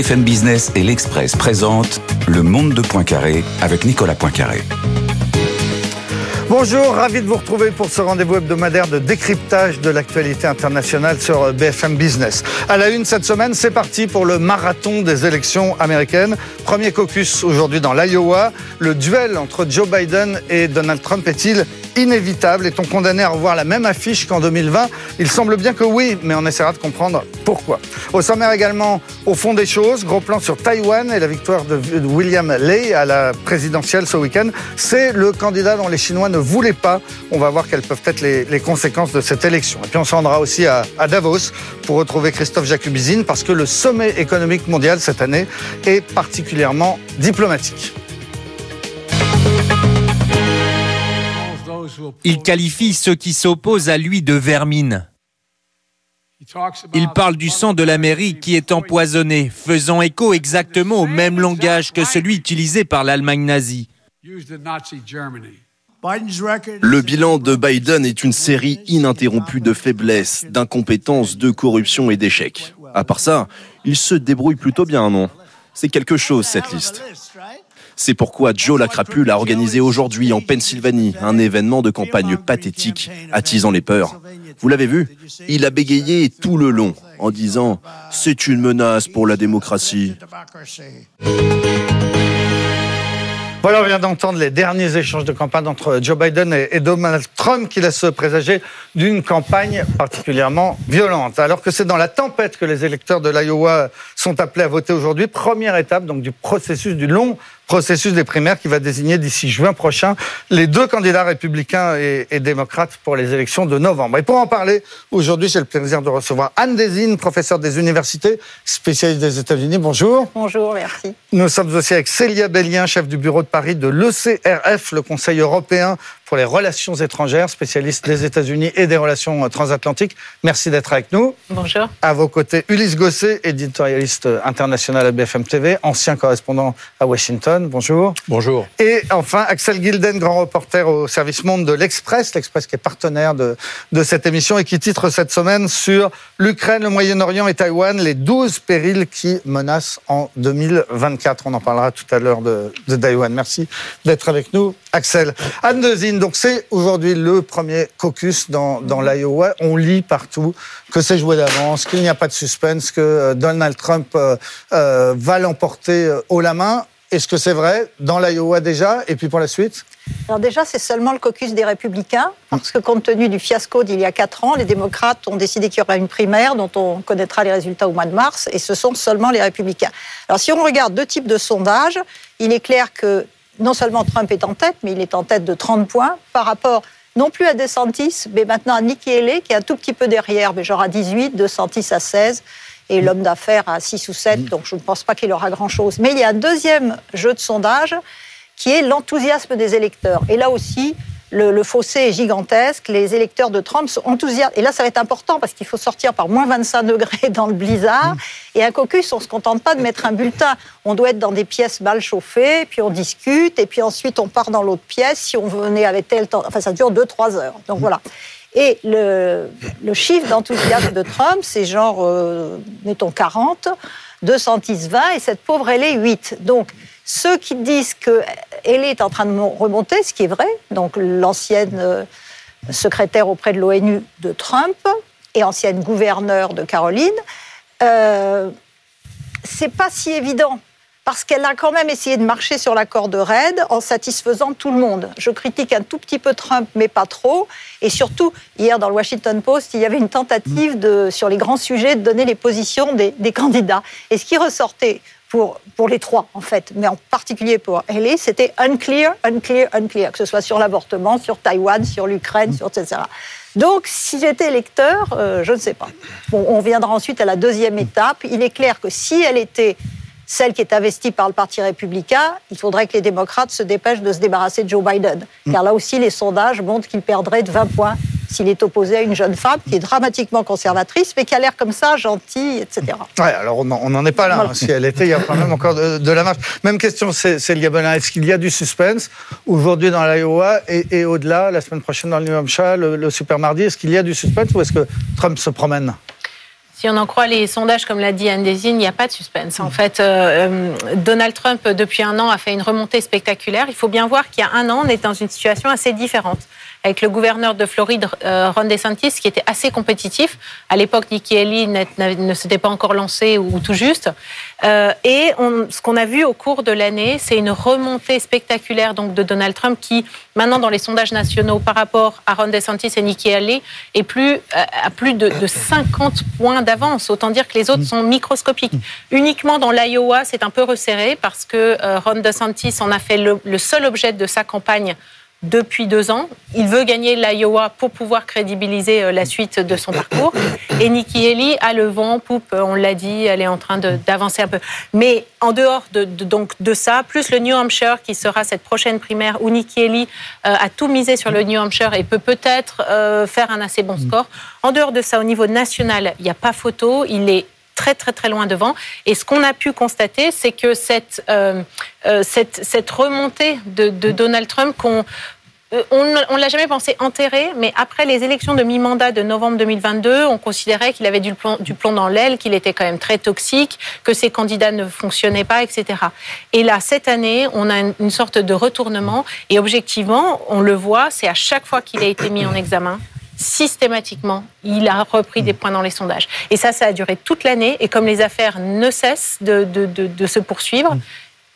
BFM Business et l'Express présentent Le Monde de Poincaré avec Nicolas Poincaré. Bonjour, ravi de vous retrouver pour ce rendez-vous hebdomadaire de décryptage de l'actualité internationale sur BFM Business. À la une cette semaine, c'est parti pour le marathon des élections américaines. Premier caucus aujourd'hui dans l'Iowa. Le duel entre Joe Biden et Donald Trump est-il inévitable Est-on condamné à revoir la même affiche qu'en 2020 Il semble bien que oui, mais on essaiera de comprendre pourquoi. Au sommaire également, au fond des choses, gros plan sur Taïwan et la victoire de William Lei à la présidentielle ce week-end. C'est le candidat dont les Chinois ne voulaient pas. On va voir quelles peuvent être les, conséquences de cette élection. Et puis on se rendra aussi à, à Davos pour retrouver Christophe Jacubizine parce que le sommet économique mondial cette année est particulièrement diplomatique. Il qualifie ceux qui s'opposent à lui de vermine. Il parle du sang de l'Amérique qui est empoisonné, faisant écho exactement au même langage que celui utilisé par l'Allemagne nazie. Le bilan de Biden est une série ininterrompue de faiblesses, d'incompétences, de corruption et d'échecs. À part ça, il se débrouille plutôt bien, non? C'est quelque chose, cette liste. C'est pourquoi Joe Lacrapule a organisé aujourd'hui en Pennsylvanie un événement de campagne pathétique, attisant les peurs. Vous l'avez vu Il a bégayé tout le long en disant ⁇ C'est une menace pour la démocratie ⁇ voilà, on vient d'entendre les derniers échanges de campagne entre Joe Biden et Donald Trump qui laissent présager d'une campagne particulièrement violente. Alors que c'est dans la tempête que les électeurs de l'Iowa sont appelés à voter aujourd'hui, première étape donc du processus du long processus des primaires qui va désigner d'ici juin prochain les deux candidats républicains et, démocrates pour les élections de novembre. Et pour en parler, aujourd'hui, j'ai le plaisir de recevoir Anne Desine, professeure des universités, spécialiste des États-Unis. Bonjour. Bonjour, merci. Nous sommes aussi avec Célia Bellien, chef du bureau de Paris de l'ECRF, le Conseil européen pour les relations étrangères, spécialiste des États-Unis et des relations transatlantiques. Merci d'être avec nous. Bonjour. À vos côtés, Ulysse Gosset, éditorialiste international à BFM TV, ancien correspondant à Washington. Bonjour. Bonjour. Et enfin, Axel Gilden, grand reporter au service monde de l'Express, l'Express qui est partenaire de, de cette émission et qui titre cette semaine sur l'Ukraine, le Moyen-Orient et Taïwan, les 12 périls qui menacent en 2024. On en parlera tout à l'heure de, de Taïwan. Merci d'être avec nous, Axel. Anne Dezine, donc c'est aujourd'hui le premier caucus dans, dans l'Iowa. On lit partout que c'est joué d'avance, qu'il n'y a pas de suspense, que euh, Donald Trump euh, euh, va l'emporter haut la main. Est-ce que c'est vrai dans l'Iowa déjà? Et puis pour la suite? Alors déjà, c'est seulement le caucus des républicains, parce que compte tenu du fiasco d'il y a quatre ans, les démocrates ont décidé qu'il y aura une primaire dont on connaîtra les résultats au mois de mars, et ce sont seulement les républicains. Alors si on regarde deux types de sondages, il est clair que non seulement Trump est en tête, mais il est en tête de 30 points par rapport non plus à DeSantis, mais maintenant à Nikki Haley, qui est un tout petit peu derrière, mais genre à 18, DeSantis à 16, et l'homme d'affaires à 6 ou 7, donc je ne pense pas qu'il aura grand-chose. Mais il y a un deuxième jeu de sondage qui est l'enthousiasme des électeurs. Et là aussi, le, fossé est gigantesque. Les électeurs de Trump sont enthousiastes. Et là, ça va être important parce qu'il faut sortir par moins 25 degrés dans le blizzard. Mm. Et un caucus, on ne se contente pas de mettre un bulletin. On doit être dans des pièces mal chauffées, puis on discute, et puis ensuite on part dans l'autre pièce. Si on venait avec tel temps, enfin, ça dure 2-3 heures. Donc mm. voilà. Et le, chiffre d'enthousiasme de Trump, c'est genre, euh, mettons, 40, 220, et cette pauvre, elle est 8. Donc, ceux qui disent qu'elle est en train de remonter, ce qui est vrai, donc l'ancienne euh, secrétaire auprès de l'ONU de Trump et ancienne gouverneure de Caroline, euh, c'est pas si évident parce qu'elle a quand même essayé de marcher sur la corde raide en satisfaisant tout le monde. Je critique un tout petit peu Trump, mais pas trop. Et surtout, hier dans le Washington Post, il y avait une tentative sur les grands sujets de donner les positions des candidats. Et ce qui ressortait pour, pour les trois, en fait, mais en particulier pour Haley, c'était unclear, unclear, unclear, que ce soit sur l'avortement, sur Taïwan, sur l'Ukraine, sur etc. Donc, si j'étais électeur, euh, je ne sais pas. Bon, on viendra ensuite à la deuxième étape. Il est clair que si elle était celle qui est investie par le Parti républicain, il faudrait que les démocrates se dépêchent de se débarrasser de Joe Biden. Car là aussi, les sondages montrent qu'il perdrait de 20 points s'il est opposé à une jeune femme qui est dramatiquement conservatrice, mais qui a l'air comme ça, gentille, etc. Ouais, alors on n'en est pas là. Hein. Si elle était, il y a quand même encore de, la marche. Même question, c'est Belin. Est-ce qu'il y a du suspense aujourd'hui dans l'Iowa et, et au-delà, la semaine prochaine dans le New Hampshire, le, le super mardi Est-ce qu'il y a du suspense ou est-ce que Trump se promène? Si on en croit les sondages, comme l'a dit Anne Desine, il n'y a pas de suspense. En fait, euh, euh, Donald Trump, depuis un an, a fait une remontée spectaculaire. Il faut bien voir qu'il y a un an, on est dans une situation assez différente avec le gouverneur de Floride, euh, Ron DeSantis, qui était assez compétitif. À l'époque, Nikki Haley ne s'était pas encore lancé ou tout juste. Euh, et ce qu'on a vu au cours de l'année, c'est une remontée spectaculaire donc de Donald Trump qui, maintenant dans les sondages nationaux par rapport à Ron DeSantis et Nikki Haley, est plus euh, à plus de, 50 points d'avance. Autant dire que les autres sont microscopiques. Uniquement dans l'Iowa, c'est un peu resserré parce que Ron DeSantis en a fait le seul objet de sa campagne depuis deux ans. Il veut gagner l'Iowa pour pouvoir crédibiliser euh, la suite de son parcours. Et Nikki Haley a le vent poupe, on l'a dit, elle est en train d'avancer un peu. Mais en dehors de, donc de ça, plus le New Hampshire qui sera cette prochaine primaire où Nikki Haley euh, a tout misé sur le New Hampshire et peut peut-être euh, faire un assez bon score. En dehors de ça, au niveau national, il n'y a pas photo. Il est très très très loin devant. Et ce qu'on a pu constater, c'est que cette, euh, euh, cette, cette, remontée de, Donald Trump qu'on euh, on ne l'a jamais pensé enterré, mais après les élections de mi-mandat de novembre 2022, on considérait qu'il avait du plomb, du plomb dans l'aile, qu'il était quand même très toxique, que ses candidats ne fonctionnaient pas, etc. Et là, cette année, on a une sorte de retournement, et objectivement, on le voit, c'est à chaque fois qu'il a été mis en examen, systématiquement, il a repris des points dans les sondages. Et ça, ça a duré toute l'année. Et comme les affaires ne cessent de, se poursuivre,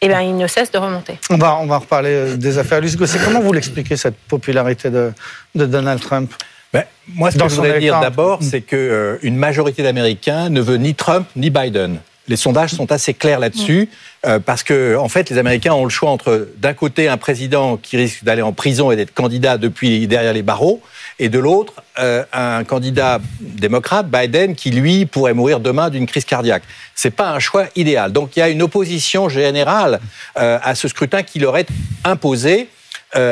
eh bien, il ne cesse de remonter. On va, on va reparler euh, des affaires. Lucie Gosset, comment vous l'expliquez, cette popularité de, Donald Trump? Ben, moi, ce que je voudrais dire d'abord, c'est qu'une euh, majorité d'Américains ne veut ni Trump ni Biden. Les sondages sont assez clairs là-dessus, euh, parce que en fait, les Américains ont le choix entre d'un côté un président qui risque d'aller en prison et d'être candidat depuis derrière les barreaux, et de l'autre euh, un candidat démocrate, Biden, qui lui pourrait mourir demain d'une crise cardiaque. C'est pas un choix idéal. Donc il y a une opposition générale euh, à ce scrutin qui leur est imposé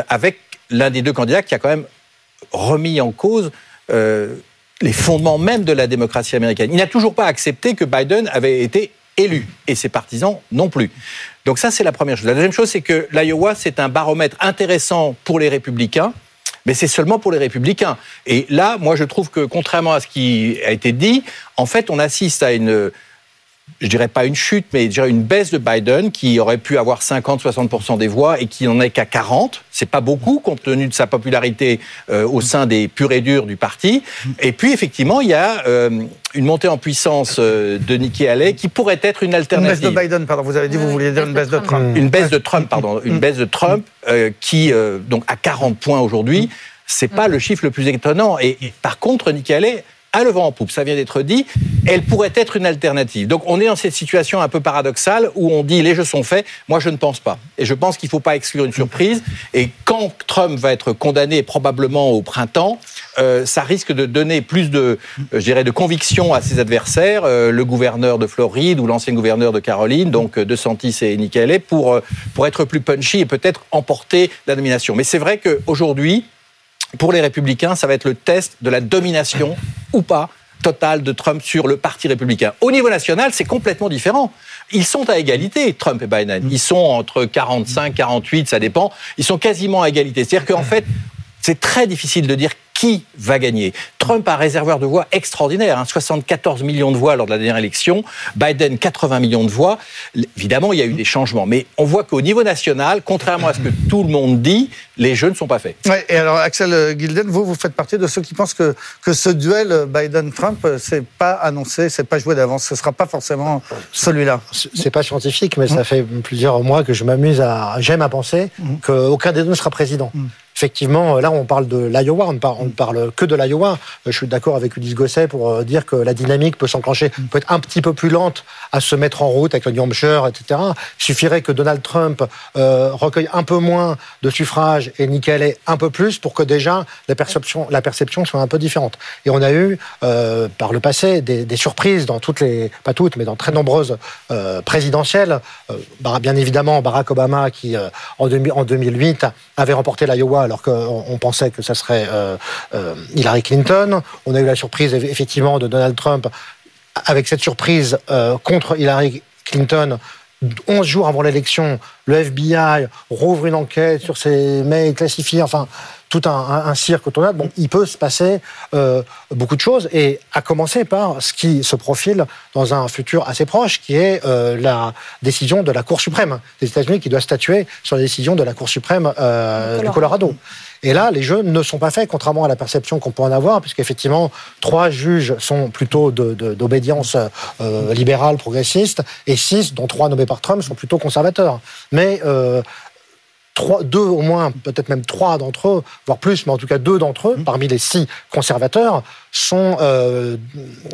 avec l'un des deux candidats qui a quand même remis en cause les fondements même de la démocratie américaine. Il n'a toujours pas accepté que Biden avait été élu, et ses partisans non plus. Donc ça, c'est la première chose. La deuxième chose, c'est que l'Iowa, c'est un baromètre intéressant pour les républicains, mais c'est seulement pour les républicains. Et là, moi, je trouve que, contrairement à ce qui a été dit, en fait, on assiste à une je dirais pas une chute, mais je dirais une baisse de Biden qui aurait pu avoir 50-60% des voix et qui n'en est qu'à 40. C'est pas beaucoup compte tenu de sa popularité euh, au sein des purs et durs du parti. Et puis effectivement, il y a euh, une montée en puissance euh, de Nikki Haley qui pourrait être une alternative. Une baisse de Biden, pardon. Vous avez dit, vous vouliez dire une baisse de Trump. Une baisse de Trump, pardon. Une baisse de Trump qui, donc, à 40 points aujourd'hui, c'est pas le chiffre le plus étonnant. Et, et par contre, Nikki Haley à le vent en poupe, ça vient d'être dit, elle pourrait être une alternative. Donc on est dans cette situation un peu paradoxale où on dit les jeux sont faits, moi je ne pense pas. Et je pense qu'il ne faut pas exclure une surprise. Et quand Trump va être condamné probablement au printemps, euh, ça risque de donner plus de, euh, je de conviction à ses adversaires, euh, le gouverneur de Floride ou l'ancien gouverneur de Caroline, donc de Santis et Nikki pour, pour être plus punchy et peut-être emporter la nomination. Mais c'est vrai qu'aujourd'hui, pour les républicains, ça va être le test de la domination ou pas totale de Trump sur le Parti républicain. Au niveau national, c'est complètement différent. Ils sont à égalité, Trump et Biden. Ils sont entre 45, 48, ça dépend. Ils sont quasiment à égalité. C'est-à-dire qu'en fait, c'est très difficile de dire qui va gagner? Trump a un réservoir de voix extraordinaire, 74 hein, millions de voix lors de la dernière élection, Biden 80 millions de voix. Évidemment, il y a eu des changements, mais on voit qu'au niveau national, contrairement à ce que tout le monde dit, les jeux ne sont pas faits. Ouais, et alors, Axel Gilden, vous, vous faites partie de ceux qui pensent que, que ce duel Biden-Trump, c'est pas annoncé, c'est pas joué d'avance, ce sera pas forcément celui-là. C'est pas scientifique, mais ça fait plusieurs mois que je m'amuse à, j'aime à penser mmh. qu'aucun des deux ne sera président. Mmh effectivement, là, on parle de l'Iowa, on ne parle, parle, que de l'Iowa. Je suis d'accord avec Ulysse Gosset pour euh, dire que la dynamique peut s'enclencher, peut être un petit peu plus lente à se mettre en route avec le New Hampshire, etc. Il suffirait que Donald Trump euh, recueille un peu moins de suffrages et Nikki Haley un peu plus pour que déjà la perception, la perception soit un peu différente. Et on a eu, euh, par le passé, des, surprises dans toutes les, pas toutes, mais dans très nombreuses présidentielles. bien évidemment, Barack Obama, qui en, en 2008 avait remporté l'Iowa alors qu'on pensait que ça serait euh, euh, Hillary Clinton. On a eu la surprise effectivement de Donald Trump avec cette surprise euh, contre Hillary Clinton. 11 jours avant l'élection, le FBI rouvre une enquête sur ces mails classifiés. Enfin, tout un, cirque autour Bon, il peut se passer euh, beaucoup de choses, et à commencer par ce qui se profile dans un futur assez proche, qui est euh, la décision de la Cour suprême des États-Unis qui doit statuer sur la décision de la Cour suprême euh, du Colorado. Et là, les jeux ne sont pas faits, contrairement à la perception qu'on peut en avoir, puisqu'effectivement, trois juges sont plutôt d'obédience euh, libérale, progressiste, et six, dont trois nommés par Trump, sont plutôt conservateurs. Mais euh, trois, deux au moins, peut-être même trois d'entre eux, voire plus, mais en tout cas deux d'entre eux, mmh. parmi les six conservateurs, sont euh,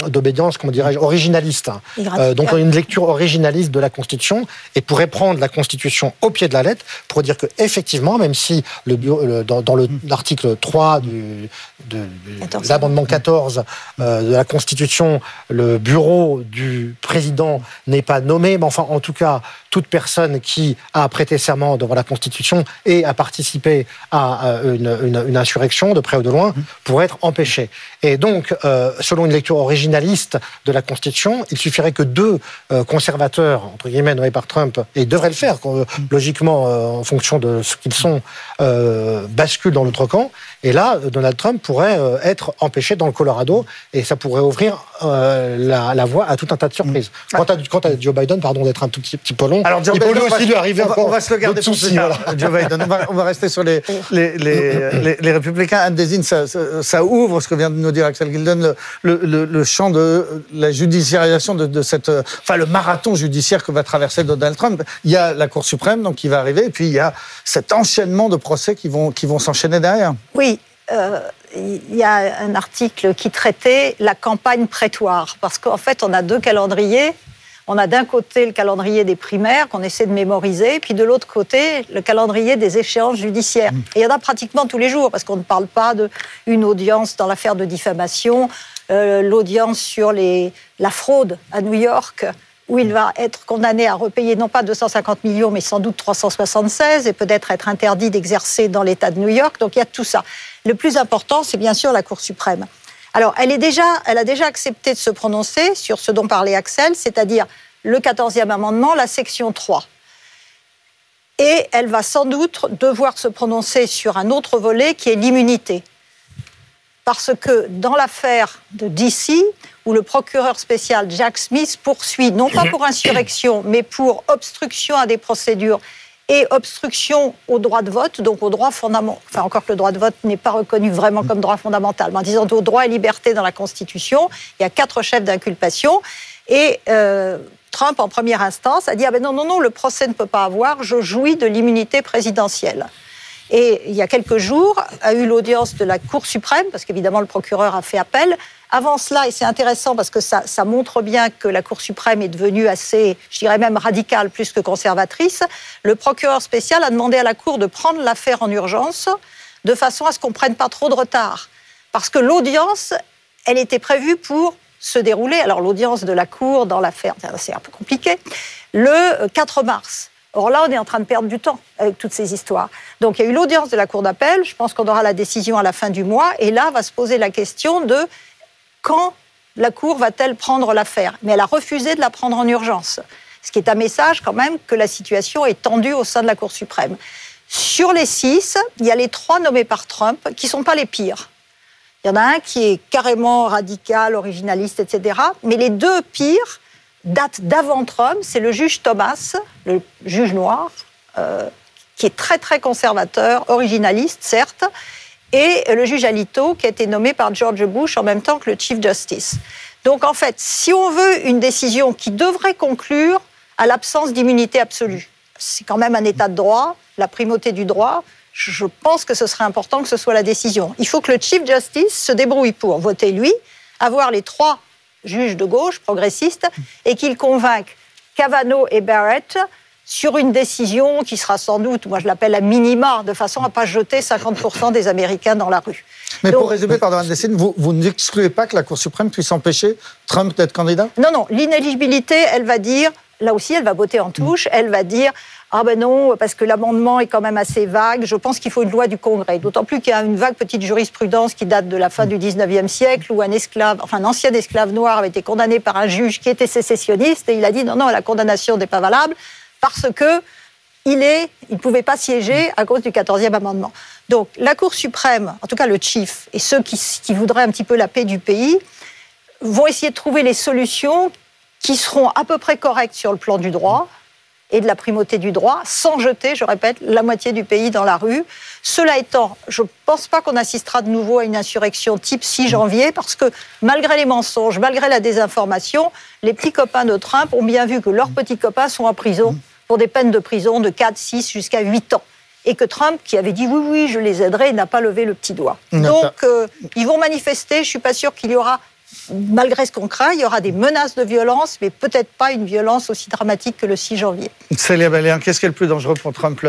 d'obédience, comment dirais-je, originaliste. Euh, donc une lecture originaliste de la Constitution et pourrait prendre la Constitution au pied de la lettre pour dire que effectivement, même si le, dans, dans l'article 3 du, de, de l'amendement 14 euh, de la Constitution, le bureau du président n'est pas nommé, mais enfin en tout cas toute personne qui a prêté serment devant la Constitution et a participé à une, une, une insurrection de près ou de loin pourrait être empêchée. Et donc donc, euh, selon une lecture originaliste de la Constitution, il suffirait que deux euh, conservateurs, entre guillemets, nommés par Trump, et devraient le faire, euh, logiquement, en fonction de ce qu'ils sont, basculent dans l'autre camp. Et là, Donald Trump pourrait être empêché dans le Colorado, et ça pourrait ouvrir la, voie à tout un tas de surprises. Mm. Quant, à, Joe Biden, pardon d'être un tout petit, petit peu long, Alors, il peut aussi lui arriver on va, on va se le garder pour soucis, Joe Biden. On va, rester sur les, les, les, républicains. Anne Désigne, ça, ça, ouvre ce que vient de nous dire Axel Gilden, le, le, le, champ de la judiciarisation de, de, cette, enfin le marathon judiciaire que va traverser Donald Trump. Il y a la Cour suprême donc qui va arriver, et puis il y a cet enchaînement de procès qui vont qui vont s'enchaîner derrière. Oui. Euh, il y a un article qui traitait la campagne prétoire, parce qu'en fait, on a deux calendriers on a d'un côté le calendrier des primaires qu'on essaie de mémoriser, puis de l'autre côté le calendrier des échéances judiciaires. Mm. Et il y en a pratiquement tous les jours, parce qu'on ne parle pas d'une audience dans l'affaire de diffamation, euh, l'audience sur les, la fraude à New York, où il va être condamné à repayer non pas 250 millions, mais sans doute 376, et peut-être être interdit d'exercer dans l'État de New York. Donc il y a tout ça. Le plus important, c'est bien sûr la Cour suprême. Alors, elle, est déjà, elle a déjà accepté de se prononcer sur ce dont parlait Axel, c'est-à-dire le 14e amendement, la section 3. Et elle va sans doute devoir se prononcer sur un autre volet qui est l'immunité. Parce que dans l'affaire de DC, où le procureur spécial Jack Smith poursuit, non pas pour insurrection, mais pour obstruction à des procédures et obstruction au droit de vote, donc au droit fondamental, enfin encore que le droit de vote n'est pas reconnu vraiment comme droit fondamental, mais en disant au droit et liberté dans la Constitution, il y a quatre chefs d'inculpation, et euh, Trump, en première instance, a dit ah ben non, non, non, le procès ne peut pas avoir, je jouis de l'immunité présidentielle. Et il y a quelques jours, a eu l'audience de la Cour suprême, parce qu'évidemment le procureur a fait appel, avant cela, et c'est intéressant parce que ça, montre bien que la Cour suprême est devenue assez, je dirais même radicale plus que conservatrice, le procureur spécial a demandé à la Cour de prendre l'affaire en urgence de façon à ce qu'on ne prenne pas trop de retard. Parce que l'audience, elle était prévue pour se dérouler, alors l'audience de la Cour dans l'affaire, c'est un peu compliqué, le 4 mars. Or là, on est en train de perdre du temps avec toutes ces histoires. Donc il y a eu l'audience de la Cour d'appel, je pense qu'on aura la décision à la fin du mois, et là va se poser la question de quand la Cour va-t-elle prendre l'affaire? Mais elle a refusé de la prendre en urgence. Ce qui est un message quand même que la situation est tendue au sein de la Cour suprême. Sur les six, il y a les trois nommés par Trump qui ne sont pas les pires. Il y en a un qui est carrément radical, originaliste, etc. Mais les deux pires datent d'avant Trump. C'est le juge Thomas, le juge noir, euh, qui est très très conservateur, originaliste, certes, et le juge Alito, qui a été nommé par George Bush en même temps que le Chief Justice. Donc en fait, si on veut une décision qui devrait conclure à l'absence d'immunité absolue, c'est quand même un état de droit, la primauté du droit, je pense que ce serait important que ce soit la décision. Il faut que le Chief Justice se débrouille pour voter lui, avoir les trois juges de gauche progressistes et qu'il convainque Kavanaugh et Barrett sur une décision qui sera sans doute, moi je l'appelle à minima, de façon à ne pas jeter 50% des Américains dans la rue. Mais pour résumer, pardon, vous, vous n'excluez pas que la Cour suprême puisse empêcher Trump d'être candidat? Non, non. L'inéligibilité, elle va dire, là aussi, elle va voter en touche, elle va dire ah ben non, parce que l'amendement est quand même assez vague. Je pense qu'il faut une loi du Congrès. D'autant plus qu'il y a une vague petite jurisprudence qui date de la fin du 19e siècle où un esclave, enfin un ancien esclave noir avait été condamné par un juge qui était sécessionniste et il a dit non, non, la condamnation n'est pas valable parce que il est, il ne pouvait pas siéger à cause du 14e amendement. Donc la Cour suprême, en tout cas le chief, et ceux qui, qui voudraient un petit peu la paix du pays, vont essayer de trouver les solutions qui seront à peu près correctes sur le plan du droit, et de la primauté du droit, sans jeter, je répète, la moitié du pays dans la rue. Cela étant, je ne pense pas qu'on assistera de nouveau à une insurrection type 6 janvier, parce que malgré les mensonges, malgré la désinformation, les petits copains de Trump ont bien vu que leurs petits copains sont en prison pour des peines de prison de 4, 6 jusqu'à 8 ans. Et que Trump, qui avait dit oui, oui, je les aiderai, n'a pas levé le petit doigt. Donc, euh, ils vont manifester. Je ne suis pas sûr qu'il y aura malgré ce qu'on craint, il y aura des menaces de violence, mais peut-être pas une violence aussi dramatique que le 6 janvier. Célia Baléen, qu'est-ce qui est le plus dangereux pour Trump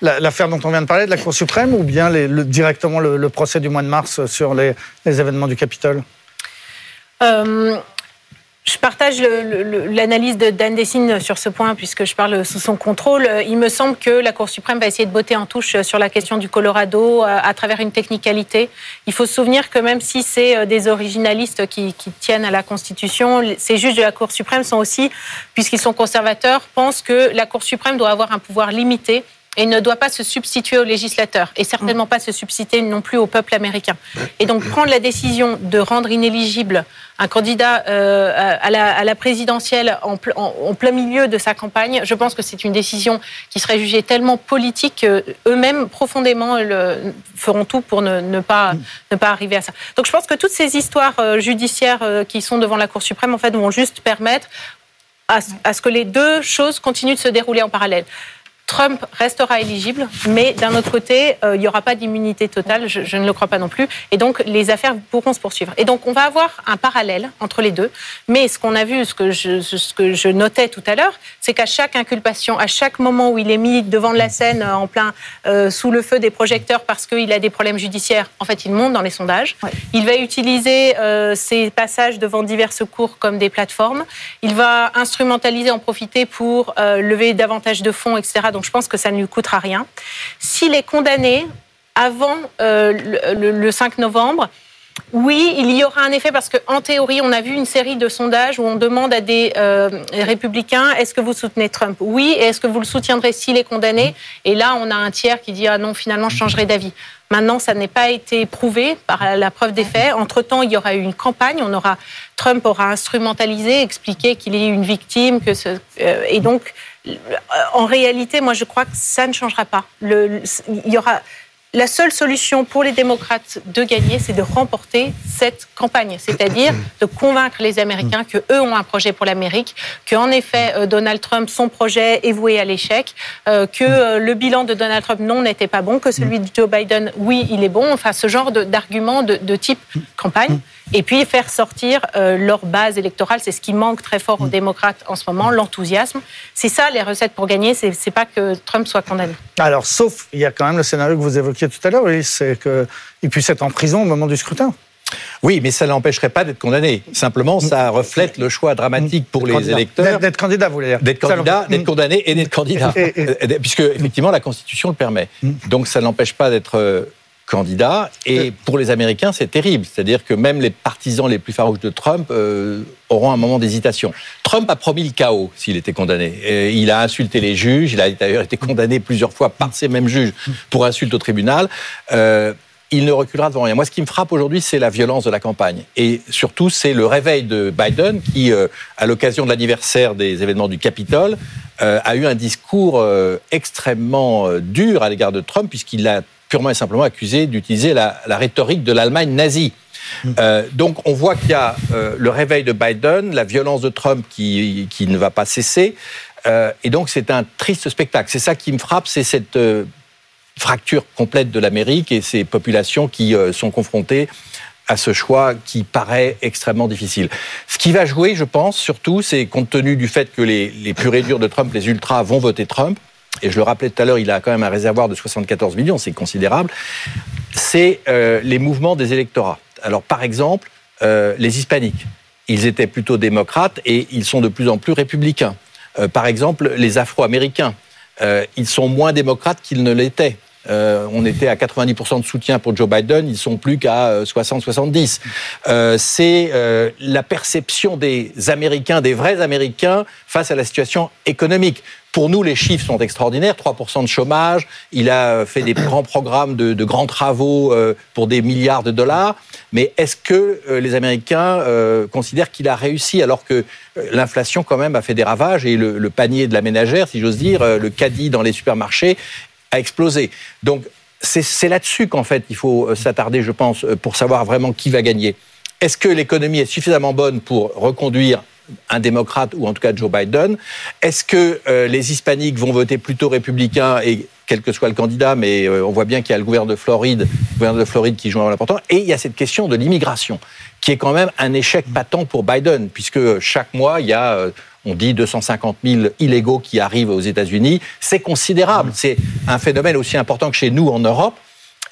L'affaire dont on vient de parler de la Cour suprême ou bien directement le, procès du mois de mars sur les, événements du Capitole? Euh, je partage l'analyse de Dan Dessine sur ce point, puisque je parle sous son contrôle. Il me semble que la Cour suprême va essayer de botter en touche sur la question du Colorado euh, à travers une technicalité. Il faut se souvenir que même si c'est euh, des originalistes qui, qui, tiennent à la Constitution, ces juges de la Cour suprême sont aussi, puisqu'ils sont conservateurs, pensent que la Cour suprême doit avoir un pouvoir limité et ne doit pas se substituer aux législateurs et certainement pas se substituer non plus au peuple américain. Et donc prendre la décision de rendre inéligible un candidat euh, à, la, présidentielle en, plein milieu de sa campagne, je pense que c'est une décision qui serait jugée tellement politique qu'eux-mêmes profondément le, feront tout pour ne, pas, ne pas arriver à ça. Donc je pense que toutes ces histoires euh, judiciaires euh, qui sont devant la Cour suprême en fait vont juste permettre à ce que les deux choses continuent de se dérouler en parallèle. Trump restera éligible, mais d'un autre côté, euh, il n'y aura pas d'immunité totale, je, ne le crois pas non plus, et donc les affaires pourront se poursuivre. Et donc on va avoir un parallèle entre les deux, mais ce qu'on a vu, ce que je, ce que je notais tout à l'heure, c'est qu'à chaque inculpation, à chaque moment où il est mis devant la scène, en plein euh, sous le feu des projecteurs parce qu'il a des problèmes judiciaires, en fait il monte dans les sondages. Il va utiliser euh, ces passages devant diverses cours comme des plateformes. Il va instrumentaliser, en profiter pour lever davantage de fonds, etc. Donc je pense que ça ne lui coûtera rien. S'il est condamné avant euh, le, 5 novembre, oui, il y aura un effet parce qu'en théorie, on a vu une série de sondages où on demande à des euh, républicains est-ce que vous soutenez Trump? Oui, et est-ce que vous le soutiendrez s'il est condamné? Et là, on a un tiers qui dit ah non, finalement, je changerai d'avis. Maintenant, ça n'est pas été prouvé par la preuve des faits. Entre-temps, il y aura eu une campagne. On aura, Trump aura instrumentalisé, expliqué qu'il est une victime, euh, et donc en réalité, moi, je crois que ça ne changera pas. il y aura la seule solution pour les démocrates de gagner, c'est de remporter cette campagne, c'est-à-dire de convaincre les Américains que eux ont un projet pour l'Amérique, que en effet euh, Donald Trump son projet est voué à l'échec, euh, que euh, le bilan de Donald Trump non n'était pas bon, que celui de Joe Biden oui il est bon, enfin ce genre d'arguments de, de, type campagne et puis faire sortir euh, leur base électorale. C'est ce qui manque très fort aux mm. démocrates en ce moment, l'enthousiasme. C'est ça les recettes pour gagner, c'est pas que Trump soit condamné. Alors, sauf, il y a quand même le scénario que vous évoquiez tout à l'heure, oui, c'est qu'il puisse être en prison au moment du scrutin. Oui, mais ça n'empêcherait pas d'être condamné. Simplement, ça reflète le choix dramatique pour les électeurs. D'être candidat, vous voulez dire D'être candidat, d'être condamné et d'être candidat. Puisque, effectivement, la Constitution le permet. Mm. Donc, ça n'empêche pas d'être euh, candidat. Et pour les Américains, c'est terrible. C'est-à-dire que même les partisans les plus farouches de Trump euh, auront un moment d'hésitation. Trump a promis le chaos s'il était condamné. Et il a insulté les juges. Il a d'ailleurs été condamné plusieurs fois par ces mêmes juges pour insulte au tribunal. Euh, il ne reculera devant rien. Moi, ce qui me frappe aujourd'hui, c'est la violence de la campagne. Et surtout, c'est le réveil de Biden qui, euh, à l'occasion de l'anniversaire des événements du Capitole, a eu un discours extrêmement dur à l'égard de Trump, puisqu'il a purement et simplement accusé d'utiliser la, rhétorique de l'Allemagne nazie. Hmm. Euh, donc on voit qu'il y a euh, le réveil de Biden, la violence de Trump qui, qui ne va pas cesser. Euh, et donc c'est un triste spectacle. C'est ça qui me frappe, c'est cette fracture complète de l'Amérique et ces populations qui sont confrontées à ce choix qui paraît extrêmement difficile. Ce qui va jouer, je pense, surtout, c'est compte tenu du fait que les, les purs et durs de Trump, les ultras, vont voter Trump, et je le rappelais tout à l'heure, il a quand même un réservoir de 74 millions, c'est considérable, c'est euh, les mouvements des électorats. Alors par exemple, euh, les hispaniques, ils étaient plutôt démocrates et ils sont de plus en plus républicains. Euh, par exemple, les Afro-Américains, ils sont moins démocrates qu'ils ne l'étaient. Euh, on était à 90% de soutien pour Joe Biden, ils sont plus qu'à 60-70. Euh, c'est euh, la perception des Américains, des vrais Américains, face à la situation économique. Pour nous, les chiffres sont extraordinaires. 3% de chômage. Il a fait des grands programmes de, grands travaux pour des milliards de dollars. Mais est-ce que les Américains considèrent qu'il a réussi alors que l'inflation, quand même, a fait des ravages et le panier de la ménagère, si j'ose dire, le caddie dans les supermarchés a explosé. Donc c'est là-dessus qu'en fait il faut euh, s'attarder, je pense, euh, pour savoir vraiment qui va gagner. Est-ce que l'économie est suffisamment bonne pour reconduire un démocrate ou en tout cas Joe Biden? Est-ce que euh, les hispaniques vont voter plutôt républicain et quel que soit le candidat, mais on voit bien qu'il y a le gouverneur de Floride, le gouverneur de Floride qui joue un rôle important. Et il y a cette question de l'immigration, qui est quand même un échec patent pour Biden, puisque chaque mois, il y a on dit 250 000 illégaux qui arrivent aux États-Unis. C'est considérable. C'est un phénomène aussi important que chez nous en Europe.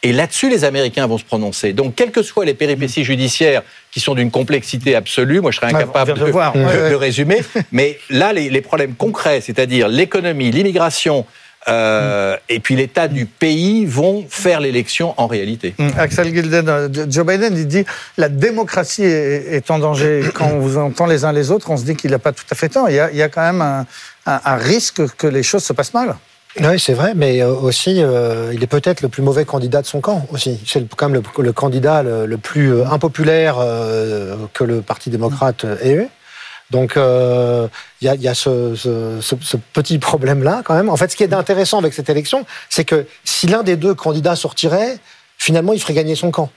Et là-dessus, les Américains vont se prononcer. Donc, quelles que soient les péripéties judiciaires qui sont d'une complexité absolue, moi je serais incapable de, résumer, mais là, les problèmes concrets, c'est-à-dire l'économie, l'immigration, euh, et puis l'état du pays vont faire l'élection en réalité. Hum, Axel Gilden, euh, Joe Biden, il dit la démocratie est, en danger. Quand on vous entend les uns les autres, on se dit qu'il n'a pas tout à fait tort. Il y a, quand même un, risque que les choses se passent mal. Oui, c'est vrai, mais euh, aussi, il est peut-être le plus mauvais candidat de son camp aussi. C'est quand même le, candidat le, plus impopulaire que le Parti démocrate ait eu. Donc il euh, y a, y a ce, ce, ce, petit problème-là quand même. En fait, ce qui est intéressant avec cette élection, c'est que si l'un des deux candidats sortirait, finalement, il ferait gagner son camp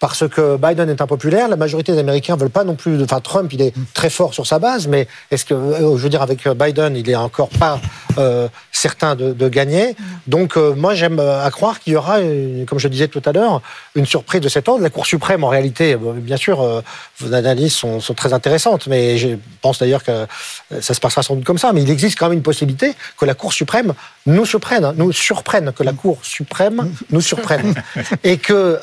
parce que Biden est impopulaire. La majorité des Américains veulent pas non plus. Enfin, Trump, il est très fort sur sa base, mais est-ce que, euh, je veux dire, avec Biden, il est encore pas euh, certain de, gagner? Donc, euh, moi, j'aime à croire qu'il y aura, comme je disais tout à l'heure, une surprise de cet ordre. La Cour suprême, en réalité, bien sûr, vos analyses sont, sont, très intéressantes, mais je pense d'ailleurs que ça se passera sans doute comme ça. Mais il existe quand même une possibilité que la Cour suprême nous surprenne, nous surprenne, que la Cour suprême nous surprenne, et que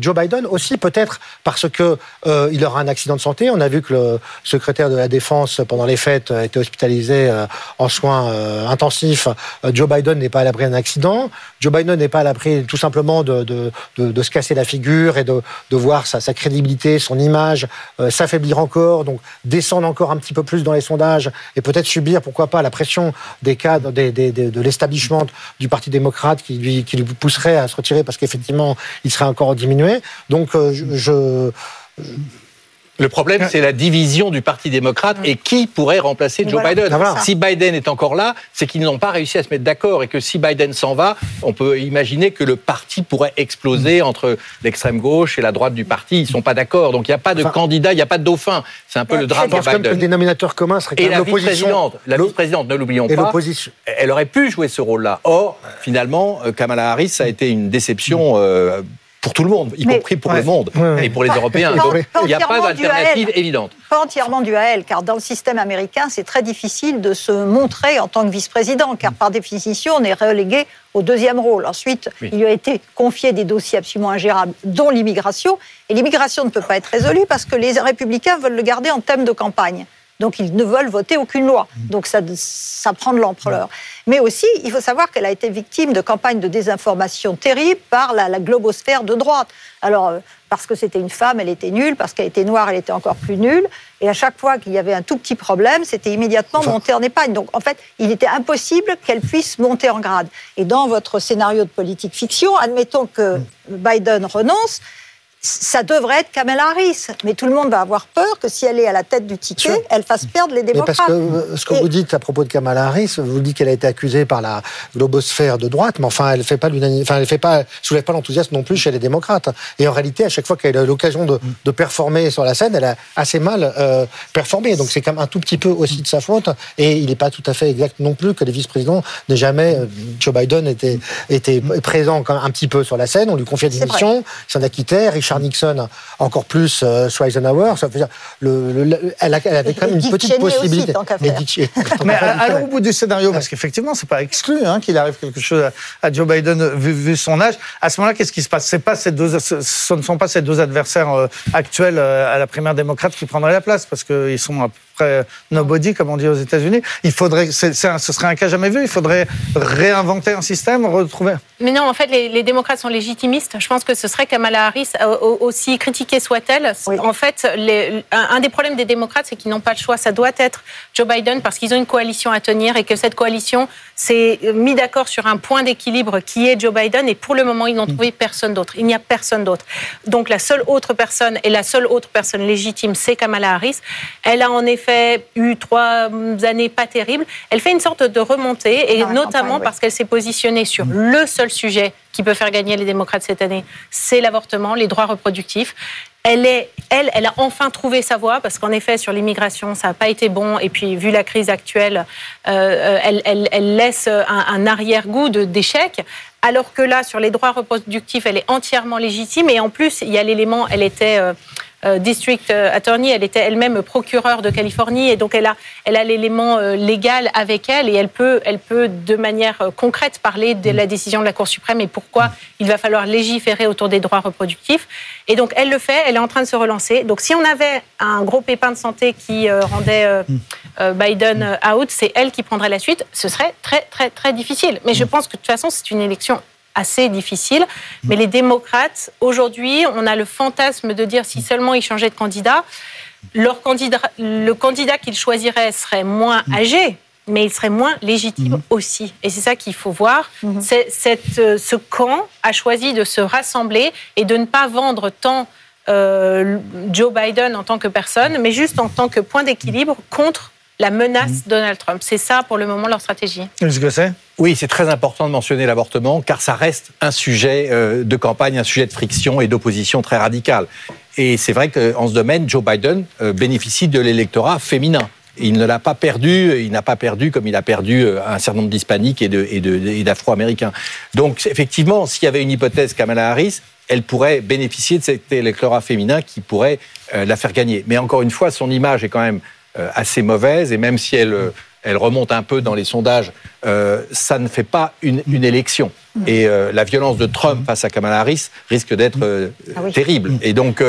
Joe Biden aussi peut-être parce que euh, il aura un accident de santé. On a vu que le secrétaire de la défense pendant les fêtes a été hospitalisé euh, en soins euh, intensifs. Joe Biden n'est pas à l'abri d'un accident. Joe Biden n'est pas à l'abri tout simplement de, de, de, de, se casser la figure et de, voir sa, sa crédibilité, son image s'affaiblir encore, donc descendre encore un petit peu plus dans les sondages et peut-être subir, pourquoi pas, la pression des cadres des, des, de l'establishment du Parti démocrate qui lui, qui lui pousserait à se retirer parce qu'effectivement, il serait encore diminué. Donc euh, je, le problème, c'est la division du Parti démocrate et qui pourrait remplacer Joe Biden. Si Biden est encore là, c'est qu'ils n'ont pas réussi à se mettre d'accord et que si Biden s'en va, on peut imaginer que le parti pourrait exploser entre l'extrême gauche et la droite du parti. Ils ne sont pas d'accord. Donc il n'y a pas de candidat, il n'y a pas de dauphin. C'est un peu le drame de Biden. le dénominateur commun serait et la vice-présidente, la vice-présidente, ne l'oublions pas, elle aurait pu jouer ce rôle-là. Or, finalement, euh, Kamala Harris a été une déception euh, pour tout le monde, y compris pour le monde et pour les Européens. il n'y a pas d'alternative évidente. Pas entièrement dû à elle, car dans le système américain, c'est très difficile de se montrer en tant que vice-président, car par définition, on est relégué au deuxième rôle. Ensuite, il lui a été confié des dossiers absolument ingérables, dont l'immigration. Et l'immigration ne peut pas être résolue parce que les républicains veulent le garder en thème de campagne. Donc ils ne veulent voter aucune loi. Donc ça, ça prend de l'ampleur. Mais aussi, il faut savoir qu'elle a été victime de campagnes de désinformation terribles par la, globosphère de droite. Alors, euh, parce que c'était une femme, elle était nulle, parce qu'elle était noire, elle était encore plus nulle. Et à chaque fois qu'il y avait un tout petit problème, c'était immédiatement monté en épagne. Donc, en fait, il était impossible qu'elle puisse monter en grade. Et dans votre scénario de politique fiction, admettons que mm. Biden renonce, ça devrait être Kamala Harris. Mais tout le monde va avoir peur que si elle est à la tête du ticket, elle fasse perdre les démocrates. parce que euh, ce que vous dites à propos de Kamala Harris, vous dites qu'elle a été accusée par la globosphère de droite, mais enfin, elle fait pas enfin, elle fait pas, soulève pas l'enthousiasme non plus chez les démocrates. Et en réalité, à chaque fois qu'elle a l'occasion de, de, performer sur la scène, elle a assez mal euh, performé. Donc c'est quand même un tout petit peu aussi de sa faute. Et il n'est pas tout à fait exact non plus que les vice-présidents n'aient jamais, euh, Joe Biden était, était présent quand même un petit peu sur la scène. On lui confiait des missions, s'en acquittait. Richard Nixon, encore plus euh, Eisenhower. Ça veut dire, le, elle, avait quand même une petite possibilité. Mais allons au bout du scénario, parce qu'effectivement, c'est pas exclu hein, qu'il arrive quelque chose à, Joe Biden vu, son âge. À ce moment-là, qu'est-ce qui se passe? Pas ces deux, ce ne sont pas ces deux adversaires euh, actuels euh, à la primaire démocrate qui prendraient la place, parce qu'ils sont serait nobody, comme on dit aux États-Unis. Il faudrait, ce serait un cas jamais vu. Il faudrait réinventer un système, retrouver. Mais non, en fait, les, démocrates sont légitimistes. Je pense que ce serait Kamala Harris, aussi critiquée soit-elle. En fait, un, des problèmes des démocrates, c'est qu'ils n'ont pas le choix. Ça doit être Joe Biden parce qu'ils ont une coalition à tenir et que cette coalition s'est mis d'accord sur un point d'équilibre qui est Joe Biden. Et pour le moment, ils n'ont mm. trouvé personne d'autre. Il n'y a personne d'autre. Donc la seule autre personne et la seule autre personne légitime, c'est Kamala Harris. Elle a en effet eu trois années pas terribles. Elle fait une sorte de remontée et notamment parce qu'elle s'est positionnée sur mm. le seul sujet qui peut faire gagner les démocrates cette année, c'est l'avortement, les droits reproductifs. Elle, est, elle, elle a enfin trouvé sa voie parce qu'en effet, sur l'immigration, ça n'a pas été bon. Et puis, vu la crise actuelle, euh, elle, elle, laisse un, un arrière-goût d'échec. Alors que là, sur les droits reproductifs, elle est entièrement légitime. Et en plus, il y a l'élément, elle était. Euh, euh, district euh, attorney, elle était elle-même procureure de Californie et donc elle a, elle a l'élément euh, légal avec elle et elle peut, elle peut de manière concrète parler de la décision de la Cour suprême et pourquoi il va falloir légiférer autour des droits reproductifs. Et donc elle le fait, elle est en train de se relancer. Donc si on avait un gros pépin de santé qui rendait Biden out, c'est elle qui prendrait la suite. Ce serait très très très difficile. Mais je pense que de toute façon c'est une élection assez difficile. Mais les démocrates, aujourd'hui, on a le fantasme de dire si seulement ils changeaient de candidat, leur candidat le candidat qu'ils choisiraient serait moins âgé, mais il serait moins légitime mhm. aussi. Et c'est ça qu'il faut voir. Mhm. Cette, euh, ce camp a choisi de se rassembler et de ne pas vendre tant euh, Joe Biden en tant que personne, mais juste en tant que point d'équilibre contre la menace mhm. Donald Trump. C'est ça pour le moment leur stratégie. Est-ce que c'est? Oui, c'est très important de mentionner l'avortement car ça reste un sujet euh, de campagne, un sujet de friction et d'opposition très radical. Et c'est vrai qu'en ce domaine, Joe Biden euh, bénéficie de l'électorat féminin. Il ne l'a pas perdu, il n'a pas perdu comme il a perdu euh, un certain nombre d'hispaniques et d'afro-américains. Donc effectivement, s'il y avait une hypothèse Kamala Harris, elle pourrait bénéficier de cet électorat féminin qui pourrait la faire gagner. Mais encore une fois, son image est quand même euh, assez mauvaise et même si elle, euh, elle remonte un peu dans les sondages, euh, ça ne fait pas une, élection. Et la violence de Trump face à Kamala Harris risque d'être ah terrible. Et donc,